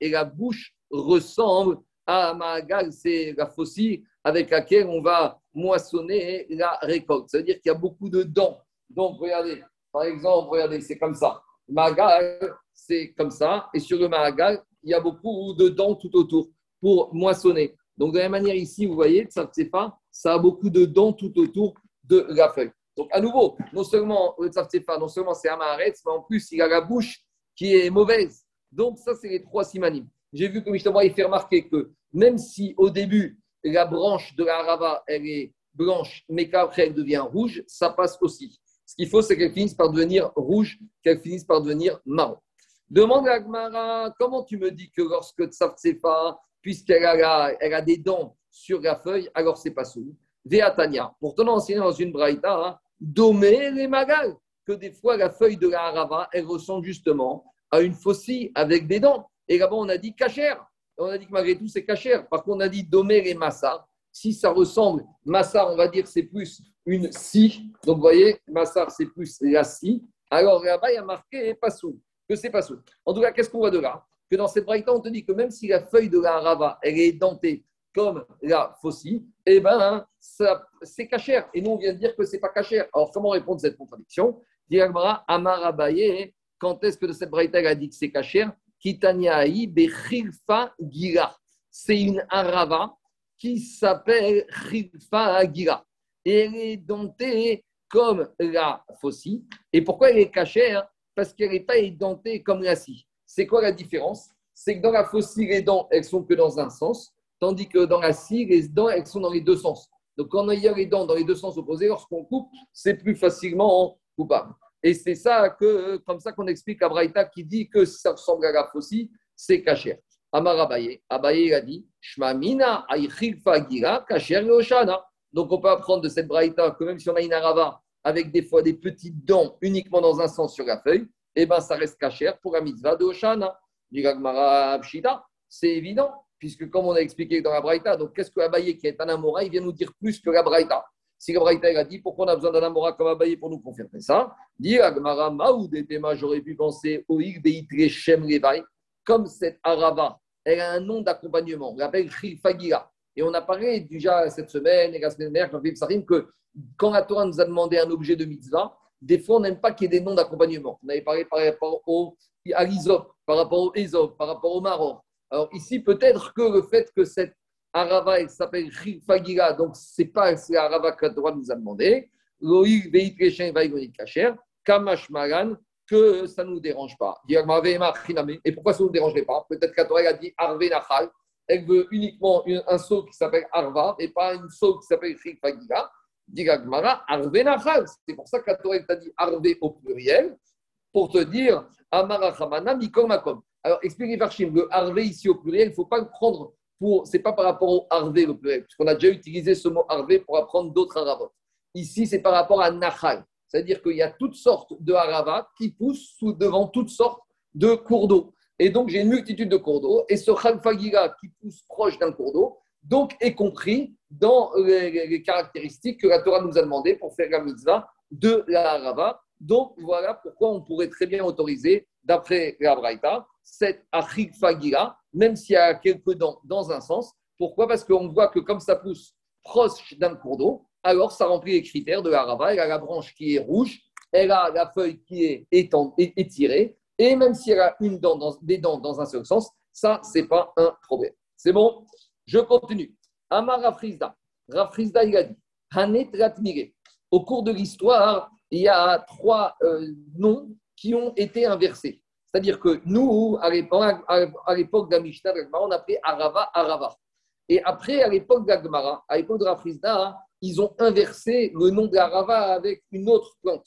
Et la bouche ressemble à magal, c'est la faucille avec laquelle on va moissonner la récolte. C'est-à-dire qu'il y a beaucoup de dents. Donc, regardez, par exemple, regardez, c'est comme ça. Magal, c'est comme ça. Et sur le magal, il y a beaucoup de dents tout autour pour moissonner. Donc, de la même manière, ici, vous voyez, ça ne pas, ça a beaucoup de dents tout autour de la feuille. Donc, à nouveau, non seulement le pas, non seulement c'est Amaretz, mais en plus, il a la bouche qui est mauvaise. Donc, ça, c'est les trois simanim. J'ai vu que justement, il fait remarquer que même si au début, la branche de la rava, elle est blanche, mais qu'après, elle devient rouge, ça passe aussi. Ce qu'il faut, c'est qu'elle finisse par devenir rouge, qu'elle finisse par devenir marron. Demande à Gmara, comment tu me dis que lorsque pas, puisqu'elle a, elle a des dents sur la feuille, alors c'est pas sous. Veatania. Pourtant, on enseigne dans une braïta, hein, les magal que des fois la feuille de la harava, elle ressemble justement à une faucille avec des dents. Et là-bas, on a dit cachère. On a dit que malgré tout, c'est cachère. Par contre, on a dit domer et massa. Si ça ressemble, massa, on va dire c'est plus une scie. Donc, vous voyez, massa, c'est plus la scie. Alors là-bas, il y a marqué passou, que c'est passou. En tout cas, qu'est-ce qu'on voit de là? Que dans cette braïta, on te dit que même si la feuille de la harava, elle est dentée comme la faucille, eh ben, c'est cachère. Et nous, on vient de dire que c'est pas cachère. Alors, comment répondre à cette contradiction? Amar Amarabaye, quand est-ce que de cette braïta a dit que c'est cachère Kitaniaï Bechilfa Gira. C'est une arava qui s'appelle Chilfa Gira. Et elle est dentée comme la faucille. Et pourquoi elle est cachère Parce qu'elle n'est pas édentée comme la scie. C'est quoi la différence? C'est que dans la faucille, les dents, elles sont que dans un sens, tandis que dans la scie, les dents, elles sont dans les deux sens. Donc, quand il y a les dents dans les deux sens opposés, lorsqu'on coupe, c'est plus facilement coupable. Et c'est ça que, comme ça qu'on explique à Braïta qui dit que ça ressemble à la faucille, c'est Kacher. Amar Abaye, Abaye a dit Shmamina gira Kacher Yoshana. Donc on peut apprendre de cette Braïta que même si on a une arava avec des fois des petites dents uniquement dans un sens sur la feuille, eh ben ça reste Kacher pour la mitzvah de Oshana. C'est évident, puisque comme on a expliqué dans la Braïta, donc qu'est-ce que Abaye qui est un Amora, il vient nous dire plus que la Braïta. Si la a dit pourquoi on a besoin d'un Amora comme Abaye pour nous confirmer ça, dit Agmara Maoudetema, j'aurais pu penser au Shem comme cette Arava, elle a un nom d'accompagnement, on l'appelle Fagira. Et on a parlé déjà cette semaine et la semaine dernière, quand que quand la Torah nous a demandé un objet de mitzvah, des fois on n'aime pas qu'il y ait des noms d'accompagnement. On avait parlé par rapport au Alizop, par rapport au Ezop, par rapport au Maroc. Alors ici, peut-être que le fait que cette Arava, elle s'appelle Fagira, donc ce n'est pas Arava que la Torah nous a demandé. Loïc Kacher, Kamash Magan, que ça ne nous dérange pas. Et pourquoi ça ne nous dérangerait pas? Peut-être Torah a dit Arve Nachal, elle veut uniquement un saut qui s'appelle Arva et pas une saut qui s'appelle Fagira. Digagmara, Arve Nachal. C'est pour ça Torah t'a dit Arve au pluriel, pour te dire Amara Chamana, Mikom Makom. Alors, expliquez Farshim, le Arve ici au pluriel, il ne faut pas le prendre pour, c'est pas par rapport au Harvé, le pluriel, puisqu'on a déjà utilisé ce mot Harvé pour apprendre d'autres Haravot. Ici, c'est par rapport à Nahal. C'est-à-dire qu'il y a toutes sortes de Haravat qui poussent devant toutes sortes de cours d'eau. Et donc, j'ai une multitude de cours d'eau. Et ce Khalfagira qui pousse proche d'un cours d'eau, donc, est compris dans les, caractéristiques que la Torah nous a demandé pour faire la mitzvah de la Harava. Donc, voilà pourquoi on pourrait très bien autoriser, d'après la Braïta, cette Achikfagira, même s'il y a quelques dents dans un sens. Pourquoi? Parce qu'on voit que comme ça pousse proche d'un cours d'eau, alors ça remplit les critères de la Harava. Elle a la branche qui est rouge, elle a la feuille qui est étirée, et même si elle a une dent dans, des dents dans un seul sens, ça, ce n'est pas un problème. C'est bon? Je continue. Amar Rafrizda. Rafrizda, il a dit Hanet Au cours de l'histoire, il y a trois euh, noms qui ont été inversés. C'est-à-dire que nous, à l'époque Mishnah, on appelait Arava, Arava. Et après, à l'époque la à l'époque de Rafrizda, ils ont inversé le nom de Arava avec une autre plante.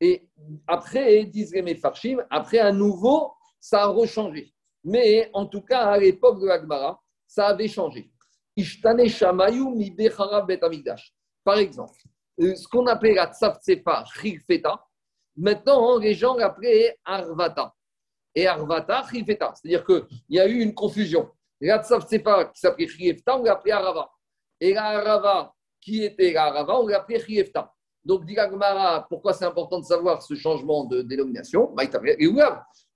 Et après, disent les Mefarshim, après à nouveau, ça a rechangé. Mais en tout cas, à l'époque de l'Agmara, ça avait changé. Par exemple, euh, ce qu'on appelait la Chilfeta, maintenant, les gens l'appelaient Arvata. Et Arvata, Chilfeta. C'est-à-dire qu'il y a eu une confusion. La Tzavtsefa qui s'appelait Chilfeta, on l'appelait Arava. Et la Arava qui était la Arava, on l'appelait Chilfeta. Donc, dit pourquoi c'est important de savoir ce changement de dénomination? Bah,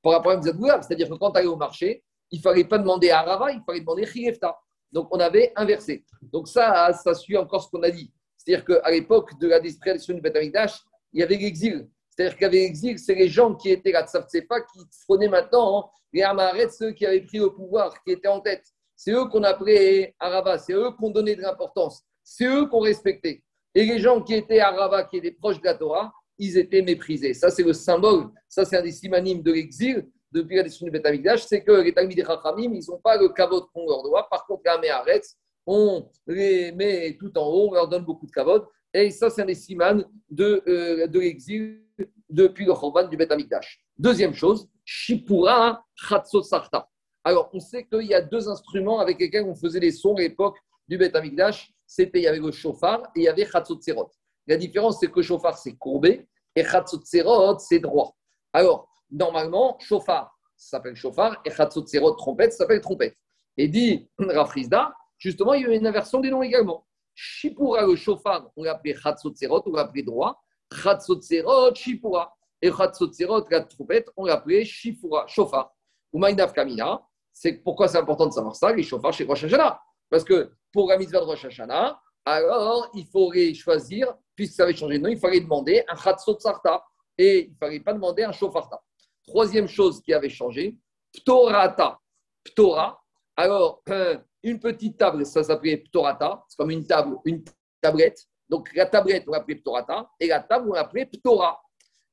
Par rapport à c'est-à-dire que quand tu allais au marché, il ne fallait pas demander à Rava, il fallait demander Chiyefta. Donc, on avait inversé. Donc, ça, ça suit encore ce qu'on a dit. C'est-à-dire qu'à l'époque de la disparition du Betamidash, il y avait l'exil. C'est-à-dire qu'il y avait l'exil, c'est les gens qui étaient la Tsaftsefa qui prenaient maintenant hein, les Amaret, ceux qui avaient pris le pouvoir, qui étaient en tête. C'est eux qu'on appelait Arava, c'est eux qu'on donnait de l'importance, c'est eux qu'on respectait. Et les gens qui étaient à Rava, qui étaient proches de la Torah, ils étaient méprisés. Ça, c'est le symbole, ça, c'est un des simanimes de l'exil depuis la destruction du Betamikdash, c'est que les Talmud Chachamim, ils n'ont pas le kavod qu'on leur doit. Par contre, les Améharetz, on les met tout en haut, on leur donne beaucoup de kavod. Et ça, c'est un des simanes de, euh, de l'exil depuis le Chorban du Betamikdash. Deuxième chose, Shipura Chatzot Sarta. Alors, on sait qu'il y a deux instruments avec lesquels on faisait les sons à l'époque du Betamikdash c'était il y avait le chauffard et il y avait Khatsotzerot. La différence, c'est que le chauffard, c'est courbé et Khatsotzerot, c'est droit. Alors, normalement, chauffard, ça s'appelle chauffard et Khatsotzerot, trompette, ça s'appelle trompette. Et dit Rafrizda, justement, il y a une inversion des noms également. Shipura, le chauffard, on l'appelait Khatsotzerot, on l'appelait droit. Khatsotzerot, Shipura. Et Khatsotzerot, la trompette, on l'appelait Shifura, chauffard. Ou Maïnaf Kamina, c'est pourquoi c'est important de savoir ça, les chauffards chez Rosh Hashanah. Parce que pour la mitzvah de Rosh Hashanah, alors il faudrait choisir, puisque ça avait changé de nom, il fallait demander un Chatzot Sarta et il ne fallait pas demander un Shofarta. Troisième chose qui avait changé, Ptorata. Ptora. Alors, euh, une petite table, ça s'appelait Ptorata, c'est comme une table, une tablette. Donc la tablette, on l'appelait Ptorata et la table, on l'appelait Ptora.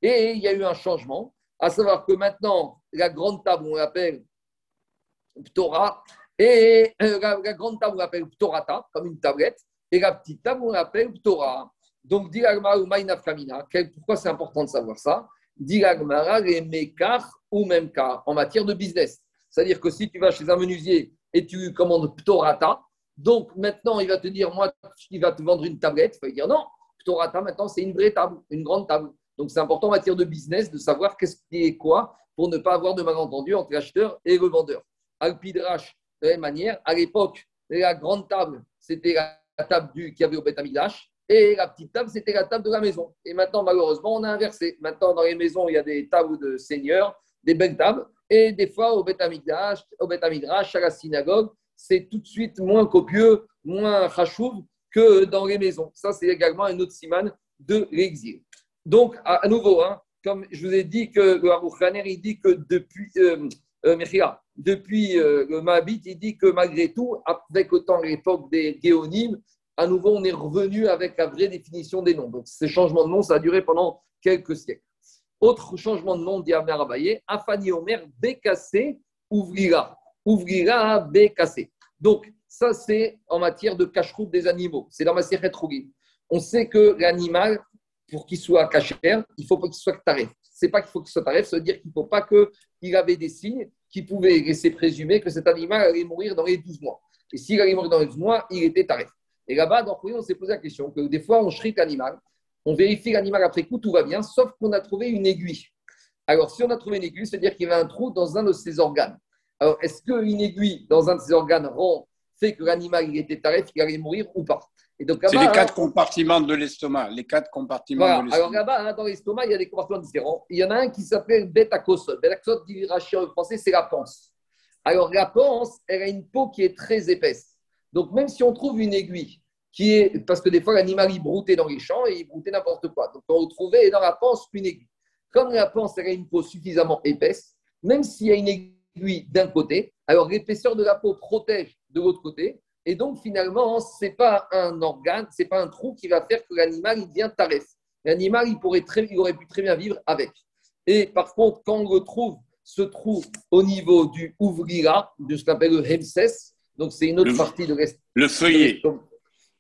Et il y a eu un changement, à savoir que maintenant, la grande table, on l'appelle Ptora et euh, la, grande table, on l'appelle Ptorata, comme une tablette. Et la petite table, on l'appelle Ptora. Donc, dit pourquoi c'est important de savoir ça? Dit les mekar ou même car, en matière de business. C'est-à-dire que si tu vas chez un menuisier et tu commandes Ptorata, donc maintenant il va te dire, moi, il va te vendre une tablette, il va dire non, Ptorata maintenant c'est une vraie table, une grande table. Donc c'est important en matière de business de savoir qu'est-ce qui est quoi pour ne pas avoir de malentendu entre l'acheteur et le vendeur. De la même manière, à l'époque, la grande table, c'était la table du, qu'il y avait au Beth et la petite table, c'était la table de la maison. Et maintenant, malheureusement, on a inversé. Maintenant, dans les maisons, il y a des tables de seigneurs, des belles tables. Et des fois, au Beth au à la synagogue, c'est tout de suite moins copieux, moins rachouv que dans les maisons. Ça, c'est également un autre siman de l'exil. Donc, à, nouveau, hein, comme je vous ai dit que le il dit que depuis, euh, euh, depuis euh, le Mahabit, il dit que malgré tout, avec autant l'époque des géonymes, à nouveau, on est revenu avec la vraie définition des noms. Donc, ces changements de nom, ça a duré pendant quelques siècles. Autre changement de nom, dit Abaye, Afani Omer, Bécassé, ouvrira. Ouvrira, Bécassé. Donc, ça, c'est en matière de cache-route des animaux. C'est dans ma série On sait que l'animal, pour qu'il soit caché, il faut qu'il soit tarif c'est pas qu'il faut qu'il soit tarif, ça veut dire qu'il ne faut pas qu'il avait des signes qui pouvaient laisser présumer que cet animal allait mourir dans les 12 mois. Et s'il allait mourir dans les 12 mois, il était tarif. Et là-bas, dans on s'est posé la question que des fois, on shrik l'animal, on vérifie l'animal après coup, tout va bien, sauf qu'on a trouvé une aiguille. Alors, si on a trouvé une aiguille, c'est-à-dire qu'il y avait un trou dans un de ses organes. Alors, est-ce qu'une aiguille dans un de ses organes rend, fait que l'animal il était tarif, qu'il allait mourir ou pas? C'est les quatre compartiments de l'estomac. Les quatre compartiments voilà. de l'estomac. Alors là-bas, hein, dans l'estomac, il y a des compartiments différents. Il y en a un qui s'appelle. Bêta-cosode, dit en français, c'est la panse. Alors la panse, elle a une peau qui est très épaisse. Donc même si on trouve une aiguille qui est. Parce que des fois, l'animal, il broutait dans les champs et il broutait n'importe quoi. Donc on retrouvait dans la panse une aiguille. Comme la panse, elle a une peau suffisamment épaisse, même s'il y a une aiguille d'un côté, alors l'épaisseur de la peau protège de l'autre côté. Et donc, finalement, ce n'est pas un organe, ce n'est pas un trou qui va faire que l'animal il devient taref. L'animal, il, pourrait très, il aurait pu très bien vivre avec. Et par contre, quand on retrouve ce trou au niveau du ouvrira, de ce qu'on appelle le hemses, donc c'est une autre partie de l'est. Le feuillet.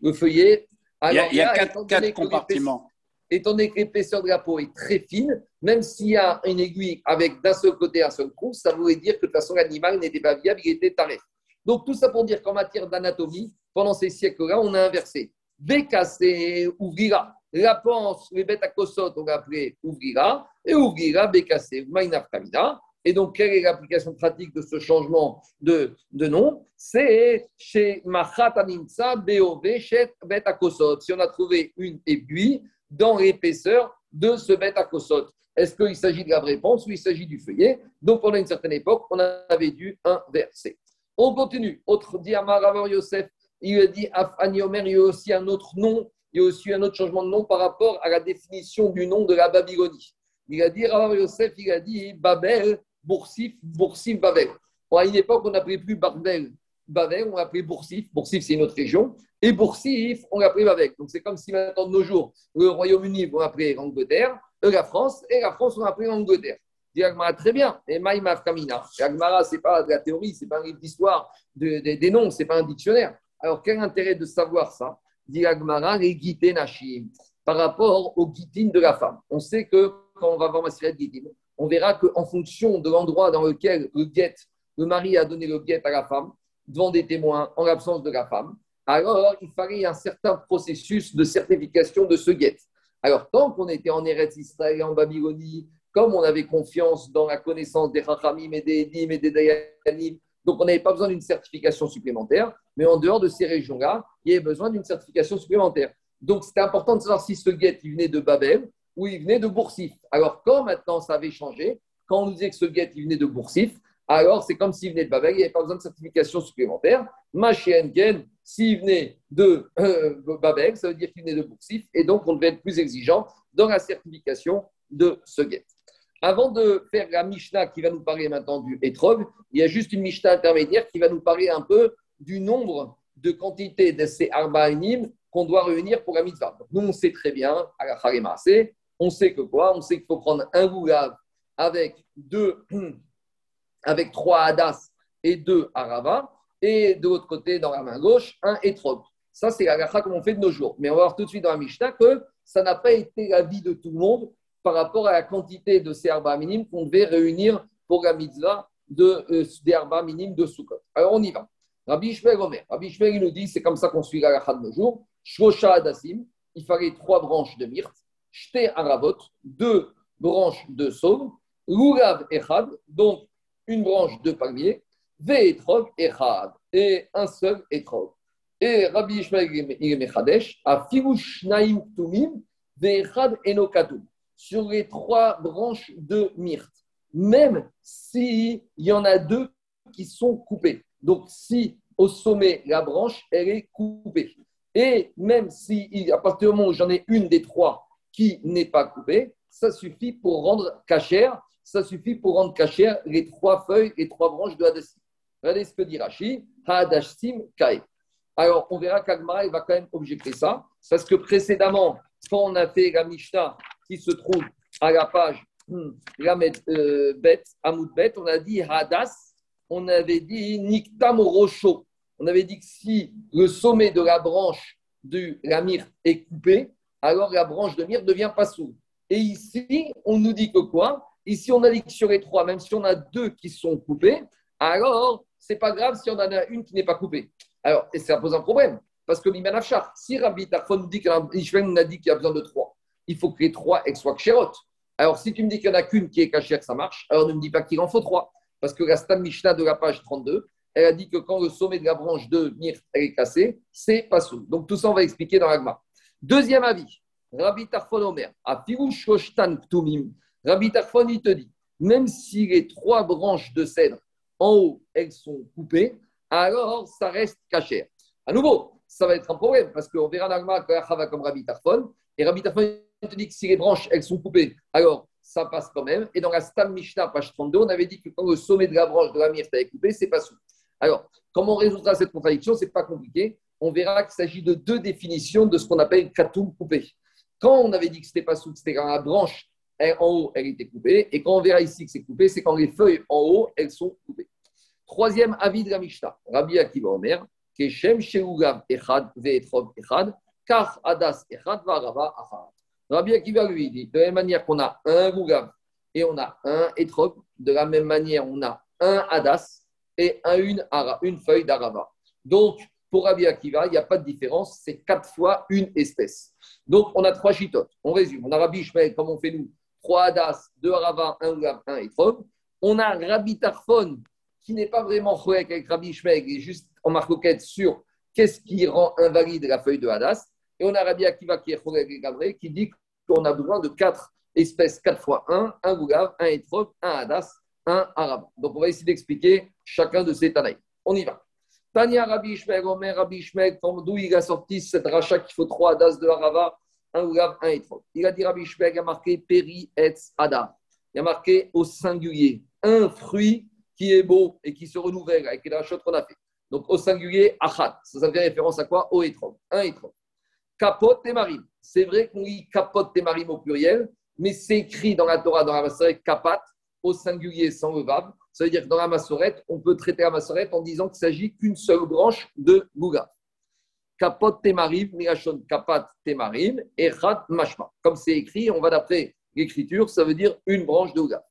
Le feuillet. il y a, il y a quatre, quatre compartiments. Étant donné que l'épaisseur de la peau est très fine, même s'il y a une aiguille avec d'un seul côté un seul trou, ça voulait dire que de toute façon l'animal n'était pas viable, il était taref. Donc, tout ça pour dire qu'en matière d'anatomie, pendant ces siècles-là, on a inversé. Bécassé, ouvrira. La panse, les bêtes à cossote, on a appelé ouvrira. Et ouvrira, bécassé, maïnaftamina. Et donc, quelle est l'application pratique de ce changement de, nom? C'est chez Machatanimsa, BOV, chez bête à cossote. Si on a trouvé une aiguille dans l'épaisseur de ce cossote. Est-ce qu'il s'agit de la réponse ou il s'agit du feuillet? Donc, pendant une certaine époque, on avait dû inverser. On continue. Autre dit Amar Yosef, il a dit Afaniomer, il y a aussi un autre nom, il y a aussi un autre changement de nom par rapport à la définition du nom de la Babylonie. Il a dit Rav Yosef, il a dit Babel, Boursif, Boursif, Babel. à une époque, on n'appelait plus Babel, Babel, on l'appelait Boursif. Boursif, c'est une autre région. Et Boursif, on l'appelait Babel. Donc c'est comme si maintenant de nos jours, le Royaume-Uni, on l'appelait l'Angleterre, la France, et la France, on l'appelait l'Angleterre. Dit très bien. Et Maïmaf Kamina. Agmara, ce n'est pas de la théorie, ce n'est pas un livre d'histoire des noms, ce n'est pas un dictionnaire. Alors, quel intérêt de savoir ça? Dit Agmara, les Gité Nashim, par rapport au Gitin de la femme. On sait que quand on va voir Maseret Gitin, on verra qu'en fonction de l'endroit dans lequel le guet, le mari a donné le guet à la femme, devant des témoins, en l'absence de la femme, alors il fallait un certain processus de certification de ce guet. Alors, tant qu'on était en Eretz Israël, en Babylonie, comme on avait confiance dans la connaissance des Rachamim et des Edim et des Dayanim, donc on n'avait pas besoin d'une certification supplémentaire, mais en dehors de ces régions-là, il y avait besoin d'une certification supplémentaire. Donc c'était important de savoir si ce guet il venait de Babel ou il venait de Boursif. Alors quand maintenant ça avait changé, quand on nous disait que ce guet il venait de Boursif, alors c'est comme s'il venait de Babel, il n'y avait pas besoin de certification supplémentaire. Machéenken, s'il venait de euh, Babel, ça veut dire qu'il venait de Boursif, et donc on devait être plus exigeant dans la certification de ce guet. Avant de faire la Mishnah qui va nous parler maintenant du Etrog, il y a juste une Mishnah intermédiaire qui va nous parler un peu du nombre de quantités de ces qu'on doit réunir pour la mitzvah. nous, on sait très bien, à la on sait que quoi? On sait qu'il faut prendre un goulav avec deux, avec trois hadas et deux arava, et de l'autre côté, dans la main gauche, un etrog. Ça, c'est la comme on fait de nos jours. Mais on va voir tout de suite dans la Mishnah que ça n'a pas été la vie de tout le monde par rapport à la quantité de ces herbes minimes qu'on devait réunir pour la mitzvah euh, des herbes minimes de Sukkot. Alors on y va. Rabbi Ishmael Omer. Rabbi Ishmael il nous dit, c'est comme ça qu'on suit la de nos jours. Shosha Adassim, il fallait trois branches de myrte. Shte Aravot, deux branches de sauve. Lulav Echad, donc une branche de palmier. Ve Echad, et un seul Etrog. Et Rabbi Ishmael Mechadesh, a Firush Naim Tumim, Ve Enokatum sur les trois branches de myrte, même s'il y en a deux qui sont coupées. Donc, si au sommet, la branche, elle est coupée. Et même si, à partir du moment où j'en ai une des trois qui n'est pas coupée, ça suffit pour rendre cachère, ça suffit pour rendre cachère les trois feuilles, les trois branches de Hadassim. Regardez ce que dit Rashi, Kae. Alors, on verra qu'Agmara va quand même objecter ça, parce que précédemment, quand on a fait la Mishnah qui se trouve à la page hmm, euh, Bet, Amoud Bet, on a dit Hadas, on avait dit Niktam Rocho. On avait dit que si le sommet de la branche de la est coupé, alors la branche de myrte devient pas sourde. Et ici, on nous dit que quoi? Ici, on a dit que sur les trois, même si on a deux qui sont coupés, alors c'est pas grave si on en a une qui n'est pas coupée. Alors, et ça pose un problème. Parce que si Rabbi Tarfon nous dit a dit qu'il y a besoin de trois, il faut que les trois soient ksherot. Alors, si tu me dis qu'il n'y en a qu'une qui est cachère, ça marche. Alors, ne me dis pas qu'il en faut trois. Parce que la Stam Mishnah de la page 32, elle a dit que quand le sommet de la branche de myrte est cassé, c'est pas sous. Donc, tout ça, on va expliquer dans l'agma. Deuxième avis. Rabbi Tarfon Omer, à Ptumim. Rabbi Tarfon, il te dit, même si les trois branches de cèdre en haut, elles sont coupées, alors ça reste cachère. À nouveau, ça va être un problème parce qu'on verra l'agma que comme Rabbi Tarfon. Et Rabbi Tarfon, te dit que si les branches, elles sont coupées, alors ça passe quand même. Et dans la Stam Mishnah, page 32, on avait dit que quand le sommet de la branche de la myrte est coupé, c'est pas sous. Alors, comment on résoudra cette contradiction? C'est pas compliqué. On verra qu'il s'agit de deux définitions de ce qu'on appelle katoum coupé. Quand on avait dit que c'était pas sous, c'était quand la branche en haut, elle était coupée. Et quand on verra ici que c'est coupé, c'est quand les feuilles en haut, elles sont coupées. Troisième avis de la Mishnah, Rabbi Akiva Omer, Keshem Sheugav Echad Ve'etrog Echad, Kar Adas Echad Varava Achad. Rabbi Akiva lui dit, de la même manière qu'on a un Gougav et on a un Etrog, de la même manière on a un Adas et un, une, une feuille d'Arava. Donc, pour Rabbi Akiva, il n'y a pas de différence, c'est quatre fois une espèce. Donc, on a trois chitotes. On résume. On a Rabbi Ishmael, comme on fait nous, trois Adas, deux Arava, un Gougav, un Etrog. On a Rabbi Tarfon, qui n'est pas vraiment chouette avec Rabbi Ishmael, il est juste en marcoquette sur qu'est-ce qui rend invalide la feuille de Hadas. Et on a Rabbi Akiva qui est Gabré, qui dit qu'on a besoin de quatre espèces, quatre fois un, un Gougav, un Etrog, un Hadas, un Arab. Donc on va essayer d'expliquer chacun de ces Tanaïs. On y va. Tania Rabbi Ishmael, Omer Rabbi Ishmael, d'où il a sorti cette rachat qu'il faut trois de Arava, un un Etrog. Il a dit Rabbi Ishmael, il a marqué Peri Etz Ada. Il a marqué au singulier un fruit qui est beau et qui se renouvelle avec les rachats qu'on a fait. Donc au singulier, achat. Ça, ça fait référence à quoi? Au étron. Un étron. Capote et marim. C'est vrai qu'on lit capote et marim au pluriel, mais c'est écrit dans la Torah, dans la Massorette, kapat, au singulier sans le Ça veut dire que dans la Massorette, on peut traiter la Massorette en disant qu'il s'agit qu'une seule branche de Bouga. Capote temarim, mirachon kapat temarim, echat mashma. Comme c'est écrit, on va d'après l'écriture, ça veut dire une branche de Bouga.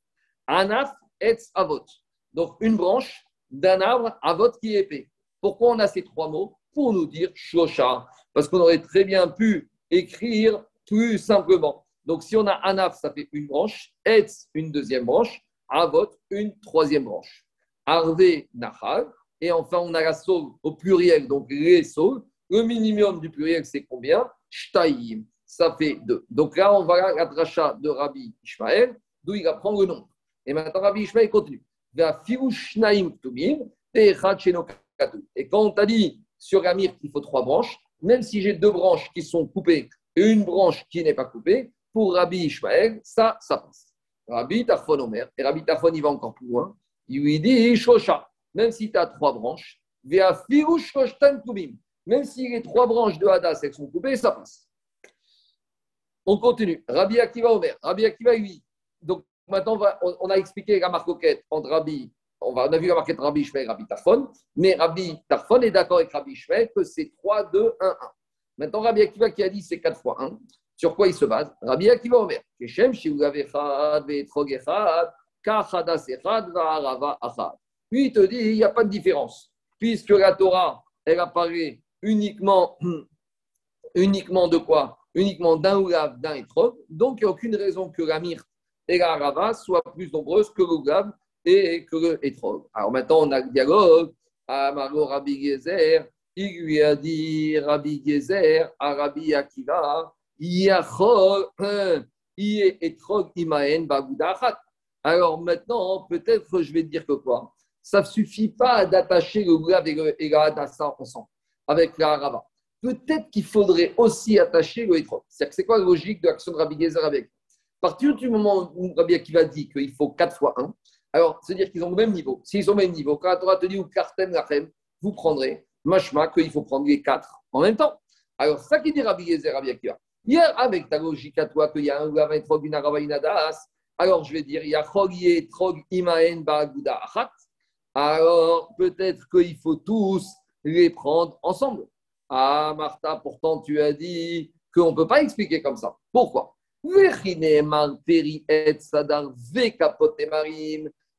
Anaf etz avot. Donc une branche d'un arbre à votre qui est épais. Pourquoi on a ces trois mots Pour nous dire shosha, parce qu'on aurait très bien pu écrire plus simplement. Donc si on a anaf, ça fait une branche, etz, une deuxième branche, avot, une troisième branche. Arve, nachal, et enfin on a la saule au pluriel, donc les saules. Le minimum du pluriel, c'est combien? Shtaïm, ça fait deux. Donc là, on va à la dracha de Rabbi Ishmael, d'où il apprend le nom. Et maintenant, Rabbi Ishmael continue. Et quand on t'a dit sur Amir qu'il faut trois branches, même si j'ai deux branches qui sont coupées et une branche qui n'est pas coupée, pour Rabbi Ishmael, ça, ça passe. Rabbi Tarfon Omer, et Rabbi Tarfon, il va encore plus loin, il lui dit Shosha, même si tu as trois branches, même si les trois branches de Hadas elles sont coupées, ça passe. On continue. Rabbi Akiva Omer, Rabbi Akiva, lui, donc Maintenant, on, a expliqué la marcoquette entre Rabbi, on, a vu la marquette Rabbi Shmuel et Rabbi Tarfon, mais Rabbi Tarfon est d'accord avec Rabbi Shmuel que c'est 3, 2, 1, 1. Maintenant, Rabbi Akiva qui a dit c'est 4 fois 1, sur quoi il se base? Rabbi Akiva Omer. Lui, il te dit, il n'y a pas de différence, puisque la Torah, elle apparaît uniquement, uniquement de quoi? Uniquement d'un oulav, d'un etrog, donc il n'y a aucune raison que la myrte et la Rava soit plus nombreuse que le Gav et que le Etrog. Alors maintenant, on a le dialogue. Amaro Rabbi Gezer, il lui a dit Rabbi Gezer à Rabbi Akiva, Bagudachat. Alors maintenant, peut-être que je vais te dire que quoi? Ça ne suffit pas d'attacher le Gav et la Hadassa ensemble avec la. Peut-être qu'il faudrait aussi attacher le Etrog. C'est quoi la logique de l'action de Rabbi Gezer avec? À partir du moment où Rabbi Akiva dit qu'il faut 4 fois 1, alors c'est-à-dire qu'ils ont le même niveau. S'ils sont au même niveau, quand la Torah te dit ou kartem lachem, vous prendrez machma qu'il faut prendre les 4 en même temps. Alors, ça qui dit Rabbi Yezer, Rabbi Akiva. Hier, avec ta logique à toi qu'il y a un Gavin Trog, une Arava, une Adas, alors je vais dire, il y a Chog, Trog, Imaen, Ba'aguda, Achat. Alors, peut-être qu'il faut tous les prendre ensemble. Ah, Martha, pourtant, tu as dit qu'on ne peut pas expliquer comme ça. Pourquoi?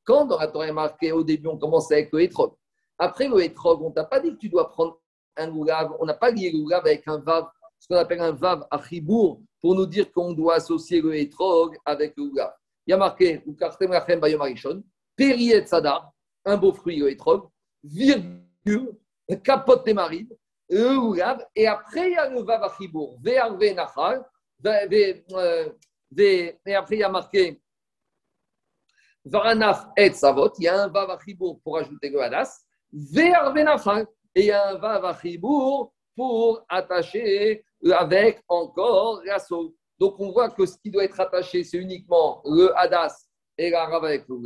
Quand dans la Torah est marqué, au début, on commence avec le hétrog. Après le hétrog, on t'a pas dit que tu dois prendre un goulav. On n'a pas lié le avec un vav, qu'on appelle un vav achibour, pour nous dire qu'on doit associer le etrog avec le ougav. Il y a marqué, ou kartem lachem bayom arishon, periet sadar, un beau fruit le etrog, virgule, capote des marines, et après il y a le vav achibour, ve'arve nachal, euh, et après il y a marqué Varanaf et Savot, il y a un Vav pour ajouter le Hadas, Ve'arve et il y a un Vav pour attacher avec encore la Donc on voit que ce qui doit être attaché, c'est uniquement le hadas et la rave avec le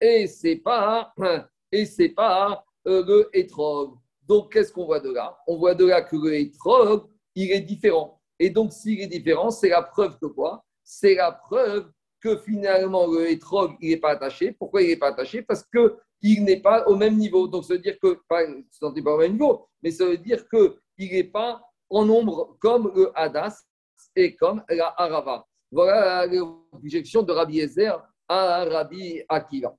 et c'est pas et c'est pas euh, le etrog. Donc qu'est-ce qu'on voit de là? On voit de là que le etrog, il est différent. Et donc s'il est différent, c'est la preuve que quoi? C'est la preuve que finalement le etrog, il n'est pas attaché. Pourquoi il n'est pas attaché? Parce que il n'est pas au même niveau. Donc ça veut dire que, pas, pas au même niveau, mais ça veut dire qu'il n'est pas en nombre comme le Hadas et comme la Arava. Voilà l'objection de Rabbi Ezer à Rabbi Akiva.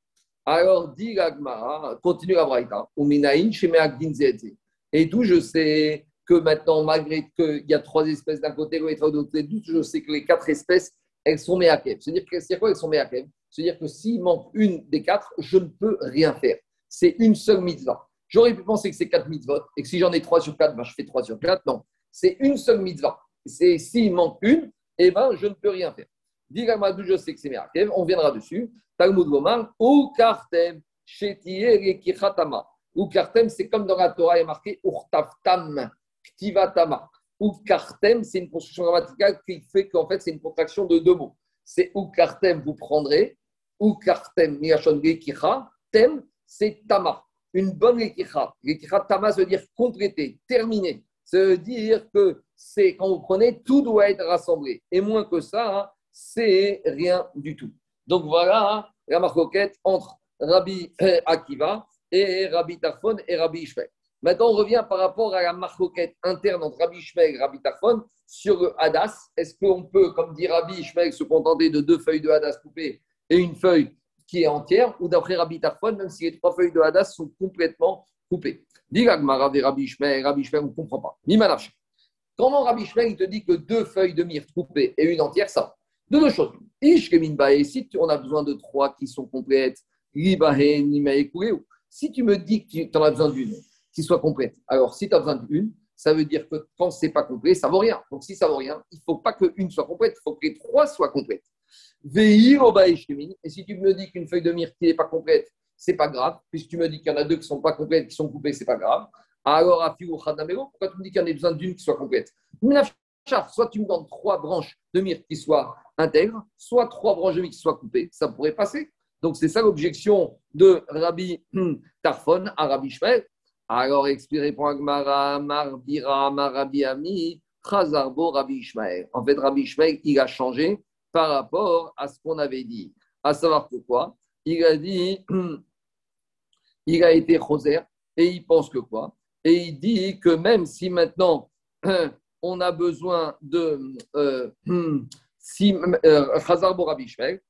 Alors, dit l'Agmara, continue la Braïta, et d'où je sais que maintenant, malgré qu'il y a trois espèces d'un côté, l'autre de l'autre, je sais que les quatre espèces, elles sont méakev. C'est-à-dire quoi, elles sont C'est-à-dire que s'il manque une des quatre, je ne peux rien faire. C'est une seule mitzvah. J'aurais pu penser que c'est quatre mitzvot et que si j'en ai trois sur quatre, ben, je fais trois sur quatre. Non, c'est une seule mitzvah. S'il manque une, eh ben, je ne peux rien faire. Digamadou, je sais que c'est Merakev, on viendra dessus. Talmud Gomar, ou kartem, shetiye kichatama. Ou kartem, c'est comme dans la Torah, il est marqué urtaftam, ktivatama. Ou kartem, c'est une construction grammaticale qui fait qu'en fait, c'est une contraction de deux mots. C'est ou kartem, vous prendrez, ou kartem, miachon kicha, tem, c'est tama. Une bonne lekicha. Lekicha tama, ça veut dire compléter, terminer. Ça veut dire que c'est quand vous prenez, tout doit être rassemblé. Et moins que ça, hein, c'est rien du tout. Donc voilà hein, la marcoquette entre Rabbi euh, Akiva et Rabbi Tarfon et Rabbi Ishmael. Maintenant, on revient par rapport à la marcoquette interne entre Rabbi Ishmael et Rabbi Tarfon sur le Hadas. Est-ce qu'on peut, comme dit Rabbi Ishmael, se contenter de deux feuilles de Hadas coupées et une feuille qui est entière Ou d'après Rabbi Tarfon, même si les trois feuilles de Hadas sont complètement coupées? Dit Rabbi Ishmael, Rabbi Ishmael, on ne comprend pas. Comment Rabbi Ishmael, il te dit que deux feuilles de myrte coupées et une entière, ça De deux choses. Ish si on a besoin de trois qui sont complètes, si tu me dis que tu en as besoin d'une qui soit complète, alors si tu as besoin d'une, ça veut dire que quand ce n'est pas complet, ça vaut rien. Donc si ça vaut rien, il faut pas qu'une soit complète, il faut que les trois soient complètes. Et si tu me dis qu'une feuille de myrte n'est pas complète, c'est pas grave, puisque tu me dis qu'il y en a deux qui ne sont pas complètes, qui sont coupées, c'est pas grave. Alors, à pourquoi tu me dis qu'il y en a besoin d'une qui soit complète? Soit tu me donnes trois branches de myrte qui soient intègres, soit trois branches de myrte qui soient coupées, ça pourrait passer. Donc, c'est ça l'objection de Rabbi Tarfon à Rabbi Shmuel. Alors, expliqué pour Agmara, Marbira, Marabi Ami, Chazarbo, Rabbi Ishmael. En fait, Rabbi Ishmael, il a changé par rapport à ce qu'on avait dit. À savoir pourquoi? Il a dit il a été rosaire et il pense que quoi? Et il dit que même si maintenant on a besoin de. Euh, si euh, Borabishmel,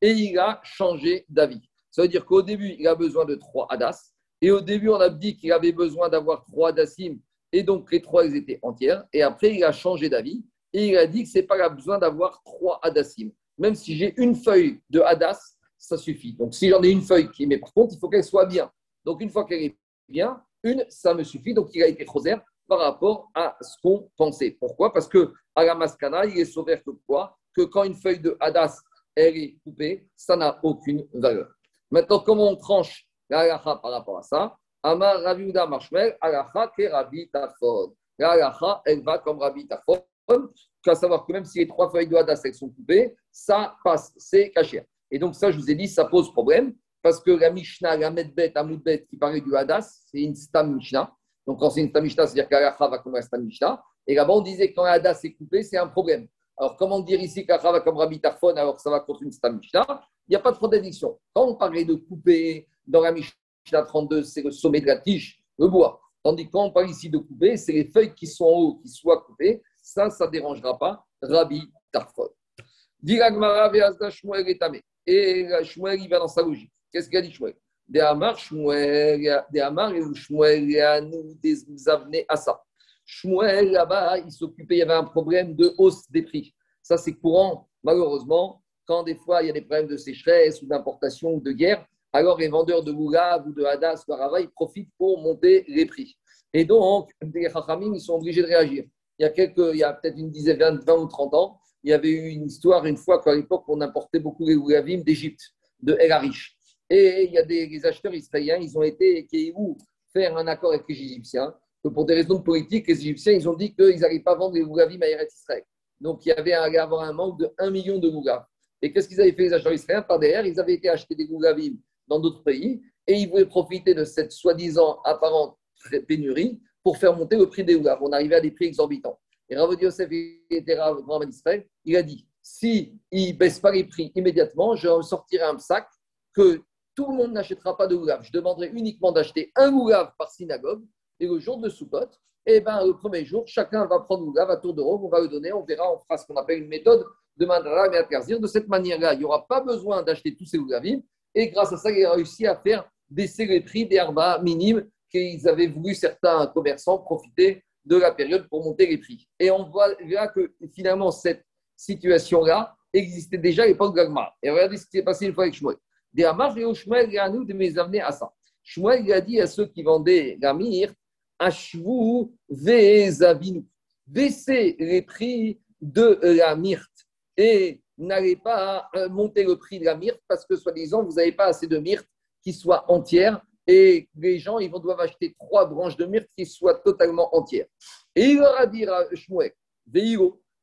et il a changé d'avis. Ça veut dire qu'au début, il a besoin de trois Hadas. Et au début, on a dit qu'il avait besoin d'avoir trois Hadassim. Et donc, les trois, étaient entières. Et après, il a changé d'avis. Et il a dit que ce n'est pas besoin d'avoir trois Hadassim. Même si j'ai une feuille de Hadas, ça suffit. Donc, si j'en ai une feuille qui, mais par contre, il faut qu'elle soit bien. Donc, une fois qu'elle est bien, une, ça me suffit. Donc, il a été choser par rapport à ce qu'on pensait. Pourquoi? Parce que à la maskana, il est sauvé que quoi? Que quand une feuille de hadas elle est coupée, ça n'a aucune valeur. Maintenant, comment on tranche la par rapport à ça? Amar Rabi Marshmel, halacha ke Rabbi Tafon. La elle va comme Rabbi Tafon, qu'à savoir que même si les trois feuilles de hadas elles sont coupées, ça passe, c'est caché. Et donc, ça, je vous ai dit, ça pose problème parce que la Mishnah, la Medbet, Amoudbet, qui parlait du Hadas, c'est une Stam Mishnah. Donc, quand c'est une Stam Mishnah, c'est-à-dire qu'Alacha va comme la Stam Mishnah. Et là-bas, on disait que quand Hadas est coupé, c'est un problème. Alors, comment dire ici qu'Alacha va comme Rabbi Tarfon alors que ça va contre une Stam Mishnah? Il n'y a pas de contradiction. Quand on parlait de couper dans la Mishnah 32, c'est le sommet de la tige, le bois. Tandis que quand on parle ici de couper, c'est les feuilles qui sont en haut qui soient coupées. Ça, ça ne dérangera pas Rabbi Tarfon. Et Shmuel il va dans sa logique. Qu'est-ce qu'il a dit Shmuel? Des Amar, Shmuel, des Amar Shmuel, nous amenés à ça. Shmuel, là-bas, il s'occupait, il y avait un problème de hausse des prix. Ça, c'est courant, malheureusement, quand des fois il y a des problèmes de sécheresse ou d'importation ou de guerre, alors les vendeurs de Goulav ou de Hadas ou d'Arava, ils profitent pour monter les prix. Et donc, les Chachamim, ils sont obligés de réagir. Il y a, il y a peut-être une dizaine, 20, 20 ou 30 ans, il y avait eu une histoire une fois qu'à l'époque, on importait beaucoup les Goulavim d'Égypte, de El Arish. Et il y a des acheteurs israéliens, ils ont été faire un accord avec les Égyptiens. Que pour des raisons politiques, les Égyptiens, ils ont dit qu'ils n'allaient pas vendre les Goulavim à Eretz Israël. Donc, il y avait un, avoir un manque de 1 million de Gougav. Et qu'est-ce qu'ils avaient fait les acheteurs israéliens? Par derrière, ils avaient été acheter des Gougavim dans d'autres pays et ils voulaient profiter de cette soi-disant apparente pénurie pour faire monter le prix des Gougav. On arrivait à des prix exorbitants. Et Rav Yosef était grand Israël, il a dit si ne baisse pas les prix immédiatement, je sortirai un sac que tout le monde n'achètera pas de Gougav. Je demanderai uniquement d'acheter un Gougav par synagogue. Et le jour de Sukkot, eh ben, le premier jour, chacun va prendre Gougav à tour de rôle, on va le donner, on verra, on fera ce qu'on appelle une méthode de Mandara et De cette manière-là, il n'y aura pas besoin d'acheter tous ces Gougavim. Et grâce à ça, il a réussi à faire baisser les prix des herbes minimes qu'ils avaient voulu certains commerçants profiter de la période pour monter les prix. Et on voit là que finalement, cette situation-là existait déjà à l'époque d'Agmar. Et regardez ce qui s'est passé une fois avec Shmuel. Des Amar et Shmuel, a nous de mes amener à ça. Shmuel, a dit à ceux qui vendaient la myrte, Ashvu Vezavinu. Baissez les prix de la myrte et n'allez pas monter le prix de la myrte parce que, soi-disant, vous n'avez pas assez de myrte qui soit entière et les gens ils vont doivent acheter trois branches de myrte qui soient totalement entières. Et il leur a dit à Shmuel,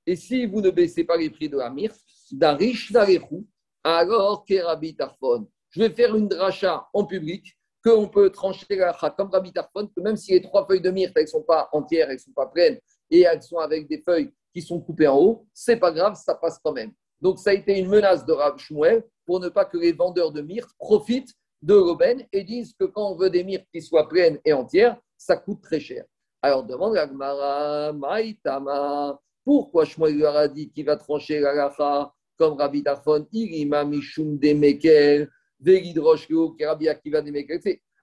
et si vous ne baissez pas les prix de la myrte, d'Arish d'Arechou, alors Kerabi Tarfon, je vais faire une dracha en public qu'on peut trancher la comme Rabbi que même si les trois feuilles de myrte, elles ne sont pas entières, elles ne sont pas pleines, et elles sont avec des feuilles qui sont coupées en haut, c'est pas grave, ça passe quand même. Donc ça a été une menace de Rab Shmuel pour ne pas que les vendeurs de myrte profitent de l'aubaine et disent que quand on veut des myrtes qui soient pleines et entières, ça coûte très cher. Alors demande à Gmara, Maïtama, pourquoi Shmuel leur a dit qu'il va trancher la lacha comme Rabbi Tarfon, Irima Mishum Demekel, Vegidrosh Rabbi Akiva Demekel.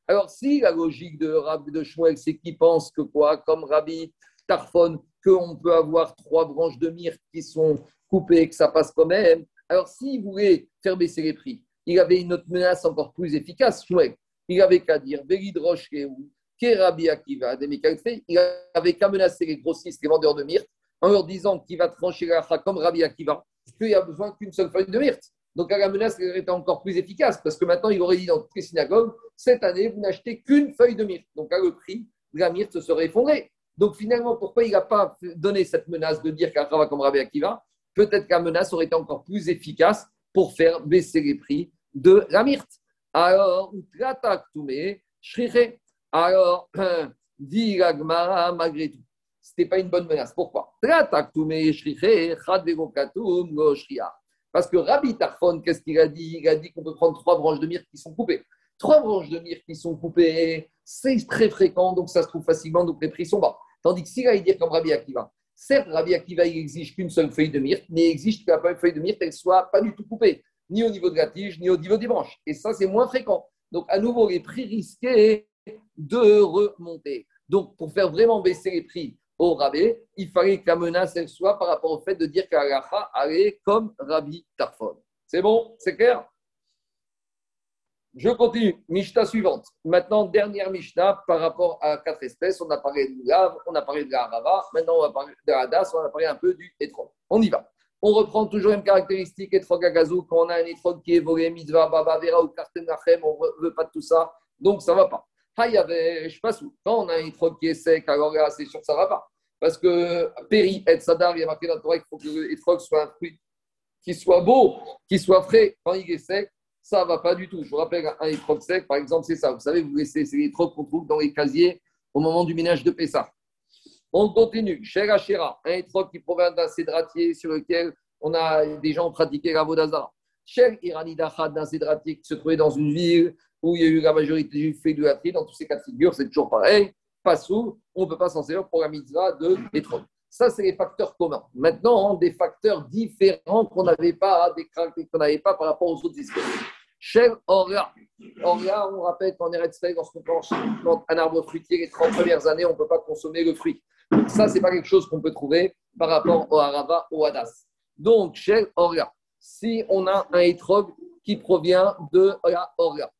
Alors si la logique de de Shmuel, c'est qu'il pense que quoi, comme Rabbi Tarfon, qu'on peut avoir trois branches de myrte qui sont coupées, que ça passe quand même. Alors s'il voulait faire baisser les prix, il avait une autre menace encore plus efficace, Il avait qu'à dire Vegidrosh Rabbi Akiva. Il avait qu'à menacer les grossistes, les vendeurs de myrte en leur disant qu'il va trancher la comme Rabbi Akiva, qu'il n'y a besoin qu'une seule feuille de myrte. Donc la menace était encore plus efficace parce que maintenant il aurait dit dans toutes les synagogues cette année vous n'achetez qu'une feuille de myrte. Donc là le prix la myrte se serait effondré. Donc finalement pourquoi il n'a pas donné cette menace de dire qu'Akra va comme Rabbi Akiva? Peut-être que la menace aurait été encore plus efficace pour faire baisser les prix de la myrte. Alors, alors, dit Gagmara malgré tout ce n'était pas une bonne menace. Pourquoi? Parce que Rabbi Tarfon, qu'est-ce qu'il a dit? Il a dit qu'on peut prendre trois branches de myrte qui sont coupées. Trois branches de myrte qui sont coupées, c'est très fréquent, donc ça se trouve facilement, donc les prix sont bas. Tandis que s'il va dire comme Rabbi Akiva, certes, Rabbi Akiva, il exige qu'une seule feuille de myrte, mais il exige que la feuille de myrte, elle soit pas du tout coupée, ni au niveau de la tige, ni au niveau des branches. Et ça, c'est moins fréquent. Donc, à nouveau, les prix risquaient de remonter. Donc, pour faire vraiment baisser les prix au rabbi, il fallait que la menace elle soit par rapport au fait de dire qu'Alacha allait comme Rabbi Tarfon. C'est bon? C'est clair? Je continue. Mishnah suivante. Maintenant, dernière Mishnah par rapport à quatre espèces. On a parlé de l'Av, on a parlé de la Rava. Maintenant, on va parler de la on a parlé un peu du Etrog. On y va. On reprend toujours une caractéristique Etrog Agazou. Quand on a un Etrog qui est volé, Mitzvah, Baba, Vera ou Karten on ne veut pas de tout ça. Donc, ça ne va pas. Je sais pas où? Quand on a un étrog qui est sec, alors là, c'est sûr que ça ne va pas. Parce que Péri et Sadar, il y a marqué dans le Torah qu'il faut que l'étrog soit un fruit qui soit beau, qui soit frais. Quand il est sec, ça ne va pas du tout. Je vous rappelle, un étrog sec, par exemple, c'est ça. Vous savez, vous laissez, c'est l'étrog qu'on trouve dans les casiers au moment du ménage de Pessah. On continue. Cher Hachera, un étrog qui provient d'un cédratier sur lequel on a des gens pratiqué la Vodazara. Cher Irani Dachad, d'un cédratier qui se trouvait dans une ville où il y a eu la majorité du fait de la tri, dans tous ces cas de figure, c'est toujours pareil. Pas sous, on ne peut pas s'en servir pour la mitzvah de pétrole. Ça, c'est les facteurs communs. Maintenant, des facteurs différents qu'on n'avait pas, des qu'on n'avait pas par rapport aux autres espèces. Cher. Orla, on rappelle qu'en Eretz lorsqu'on plante un arbre fruitier les 30 premières années, on ne peut pas consommer le fruit. Ça, ce n'est pas quelque chose qu'on peut trouver par rapport au Harava, au Hadas. Donc, Cher Orla, si on a un étrog qui provient de la Orla,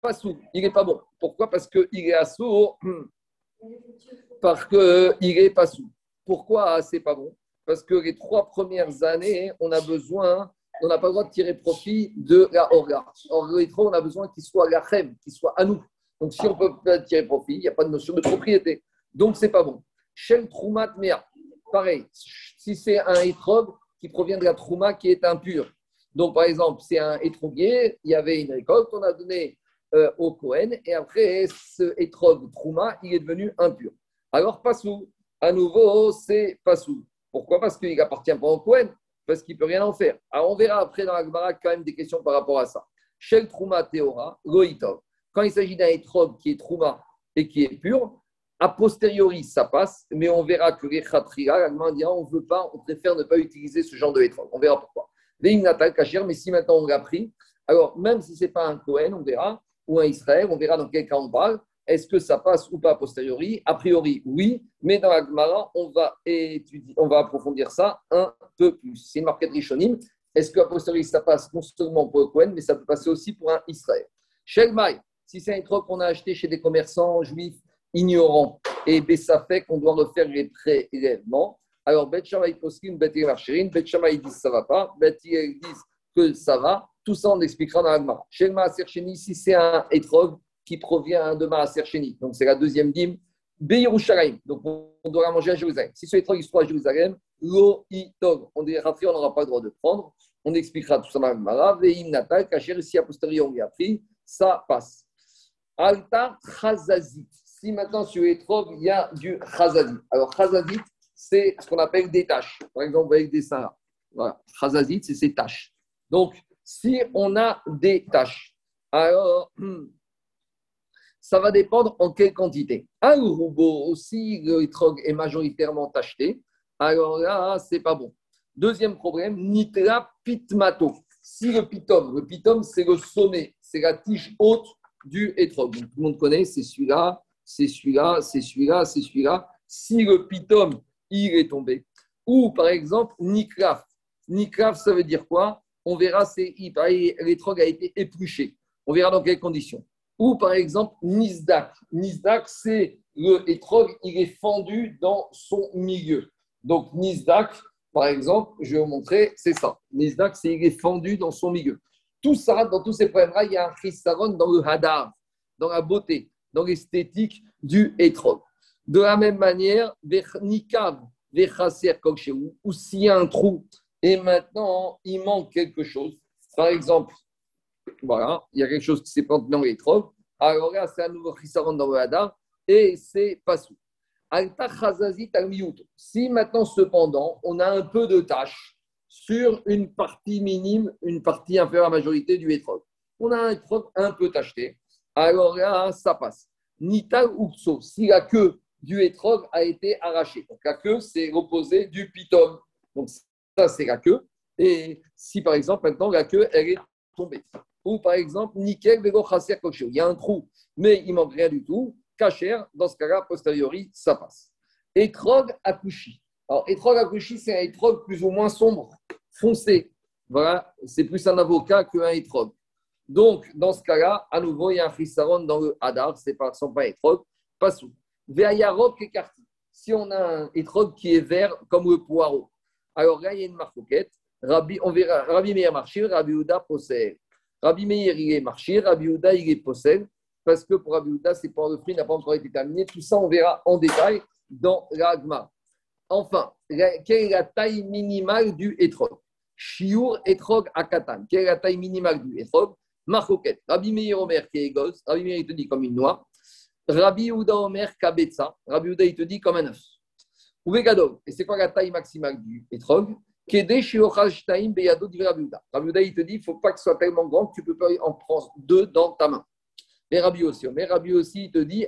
pas sous, il n'est pas bon. Pourquoi? Parce qu'il est assourd, parce qu'il est pas sous. Pourquoi c'est pas bon? Parce que les trois premières années, on a besoin on n'a pas le droit de tirer profit de la orga. Or, on a besoin qu'il soit la qu'il soit à nous. Donc, si on peut pas tirer profit, il n'y a pas de notion de propriété. Donc, c'est pas bon. Shel Troumat Mea, pareil, si c'est un étrog qui provient de la Trouma qui est impure. Donc, par exemple, c'est un étroguier, il y avait une récolte, on a donné euh, au Cohen, et après, ce étrog Trouma, il est devenu impur. Alors, Passou, à nouveau, c'est Passou. Pourquoi? Parce qu'il appartient pas au Cohen parce qu'il peut rien en faire. Alors on verra après dans la Gemara quand même des questions par rapport à ça. Shel Trouma Teora, Goitov. Quand il s'agit d'un étrobe qui est Trouma et qui est pur, a posteriori ça passe, mais on verra que les Khatria, la Gemara dira on veut pas, on préfère ne pas utiliser ce genre de étrobe. On verra pourquoi. Les Natal mais si maintenant on l'a pris, alors même si ce n'est pas un Cohen, on verra, ou un Israël, on verra dans quel cas on parle. Est-ce que ça passe ou pas a posteriori? A priori, oui, mais dans la on va, étudier, on va approfondir ça un peu plus. C'est une marquette Rishonim. Est-ce qu'à posteriori, ça passe non seulement pour le Cohen, mais ça peut passer aussi pour un Israël? Shelmai, si c'est un truc qu'on a acheté chez des commerçants juifs ignorants et Bessafek, on doit refaire les prélèvements. Alors, Bet Shammai Poskin, Bet Marcherin, Bet Shammai disent ça va pas, Bet disent que ça va. Tout ça, on expliquera dans la Gemara. Shelma Sercheni, si c'est un étrog, qui provient de Maaser Sheni. Donc, c'est la deuxième dîme. Beirushalayim. Donc, on doit la manger à Jérusalem. Si ce étrange il se trouve à Jérusalem, lo itog. On dit on n'aura pas le droit de prendre. On expliquera tout ça dans le Veim natal, kacher, si a posteriori on y a pris, ça passe. Alta chazazit. Si maintenant sur l'étrog, il y a du chazazit. Alors, chazazit, c'est ce qu'on appelle des taches. Par exemple, avec des seins. Voilà. Chazazit, c'est ces taches. Donc, si on a des taches, alors, ça va dépendre en quelle quantité. Un roubo aussi, le est majoritairement tacheté, alors là, c'est pas bon. Deuxième problème, nitra pitmato. Si le pitum, le pitum, c'est le sommet, c'est la tige haute du étrog. tout le monde connaît, c'est celui-là, c'est celui-là, c'est celui-là, c'est celui-là. Si le pitum, il est tombé. Ou par exemple, nikraf. Nikraf, ça veut dire quoi? On verra, c'est l'étrog a été épluché. On verra dans quelles conditions. Ou par exemple, Nisdak. Nisdak, c'est le il est fendu dans son milieu. Donc Nisdak, par exemple, je vais vous montrer, c'est ça. Nisdak, c'est il est fendu dans son milieu. Tout ça, dans tous ces problèmes-là, il y a un chisaron dans le hadar, dans la beauté, dans l'esthétique du étrog. De la même manière, Nikav, ou s'il y a un trou et maintenant il manque quelque chose, par exemple, voilà, il y a quelque chose qui s'est planté dans les trocs. Alors là, c'est un nouveau chisaron dans le hadar et c'est pas sous. Si maintenant, cependant, on a un peu de tâche sur une partie minime, une partie inférieure à la majorité du étrog, on a un étrog un peu tacheté, alors là, ça passe. Nita Uxo, si la queue du étrog a été arrachée. Donc la queue, c'est l'opposé du piton. Donc ça, c'est la queue. Et si par exemple, maintenant, la queue, elle est tombée. Ou par exemple, nickel, Il y a un trou, mais il manque rien du tout. Kacher, dans ce cas-là, posteriori, ça passe. Etrog akushi. Alors, etrog akushi, c'est un etrog plus ou moins sombre, foncé. Voilà, c'est plus un avocat qu'un etrog. Donc, dans ce cas-là, à nouveau, il y a un frisaron dans le hadar, c'est pas, son pas etrog, pas sous. Veayarok écarté. Si on a un etrog qui est vert comme le poireau, alors là, il y a une marcoquette. Rabbi, on verra, Rabbi Meir Marchir, Rabbi Uda possède. Rabbi Meir, il est marché, Rabbi Ouda, il est possède, parce que pour Rabbi Ouda, c'est pas le fruit n'a pas encore été terminé. Tout ça, on verra en détail dans l'agma. Enfin, quelle est la taille minimale du etrog Shiur etrog akatan. Quelle est la taille minimale du etrog Marcoquette. Rabbi Meir Omer qui est gosse. Rabbi Meir, il te dit comme une noix. Rabbi Ouda Omer kabetza. Rabbi Ouda, il te dit comme un œuf. Ouvegadov. Et c'est quoi la taille maximale du etrog Rabbi il te dit, il ne faut pas que ce soit tellement grand que tu peux pas en prendre deux dans ta main. Mais Rabbi aussi, mais Rabbi aussi, il te dit,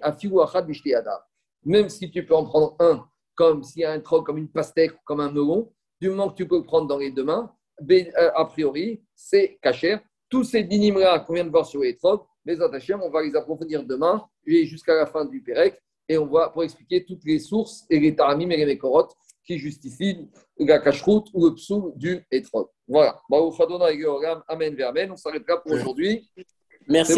même si tu peux en prendre un, comme s'il y a un troc, comme une pastèque, comme un melon, du moment que tu peux le prendre dans les deux mains, euh, a priori, c'est cachère. Tous ces dynimes-là qu'on vient de voir sur les les attachés, on va les approfondir demain et jusqu'à la fin du Pérec. Et on va pour expliquer toutes les sources et les taramim et les mékorotes qui justifient la cacheroute ou le psoum du étrog. Voilà. Amen, Amen. On s'arrêtera pour aujourd'hui. Merci.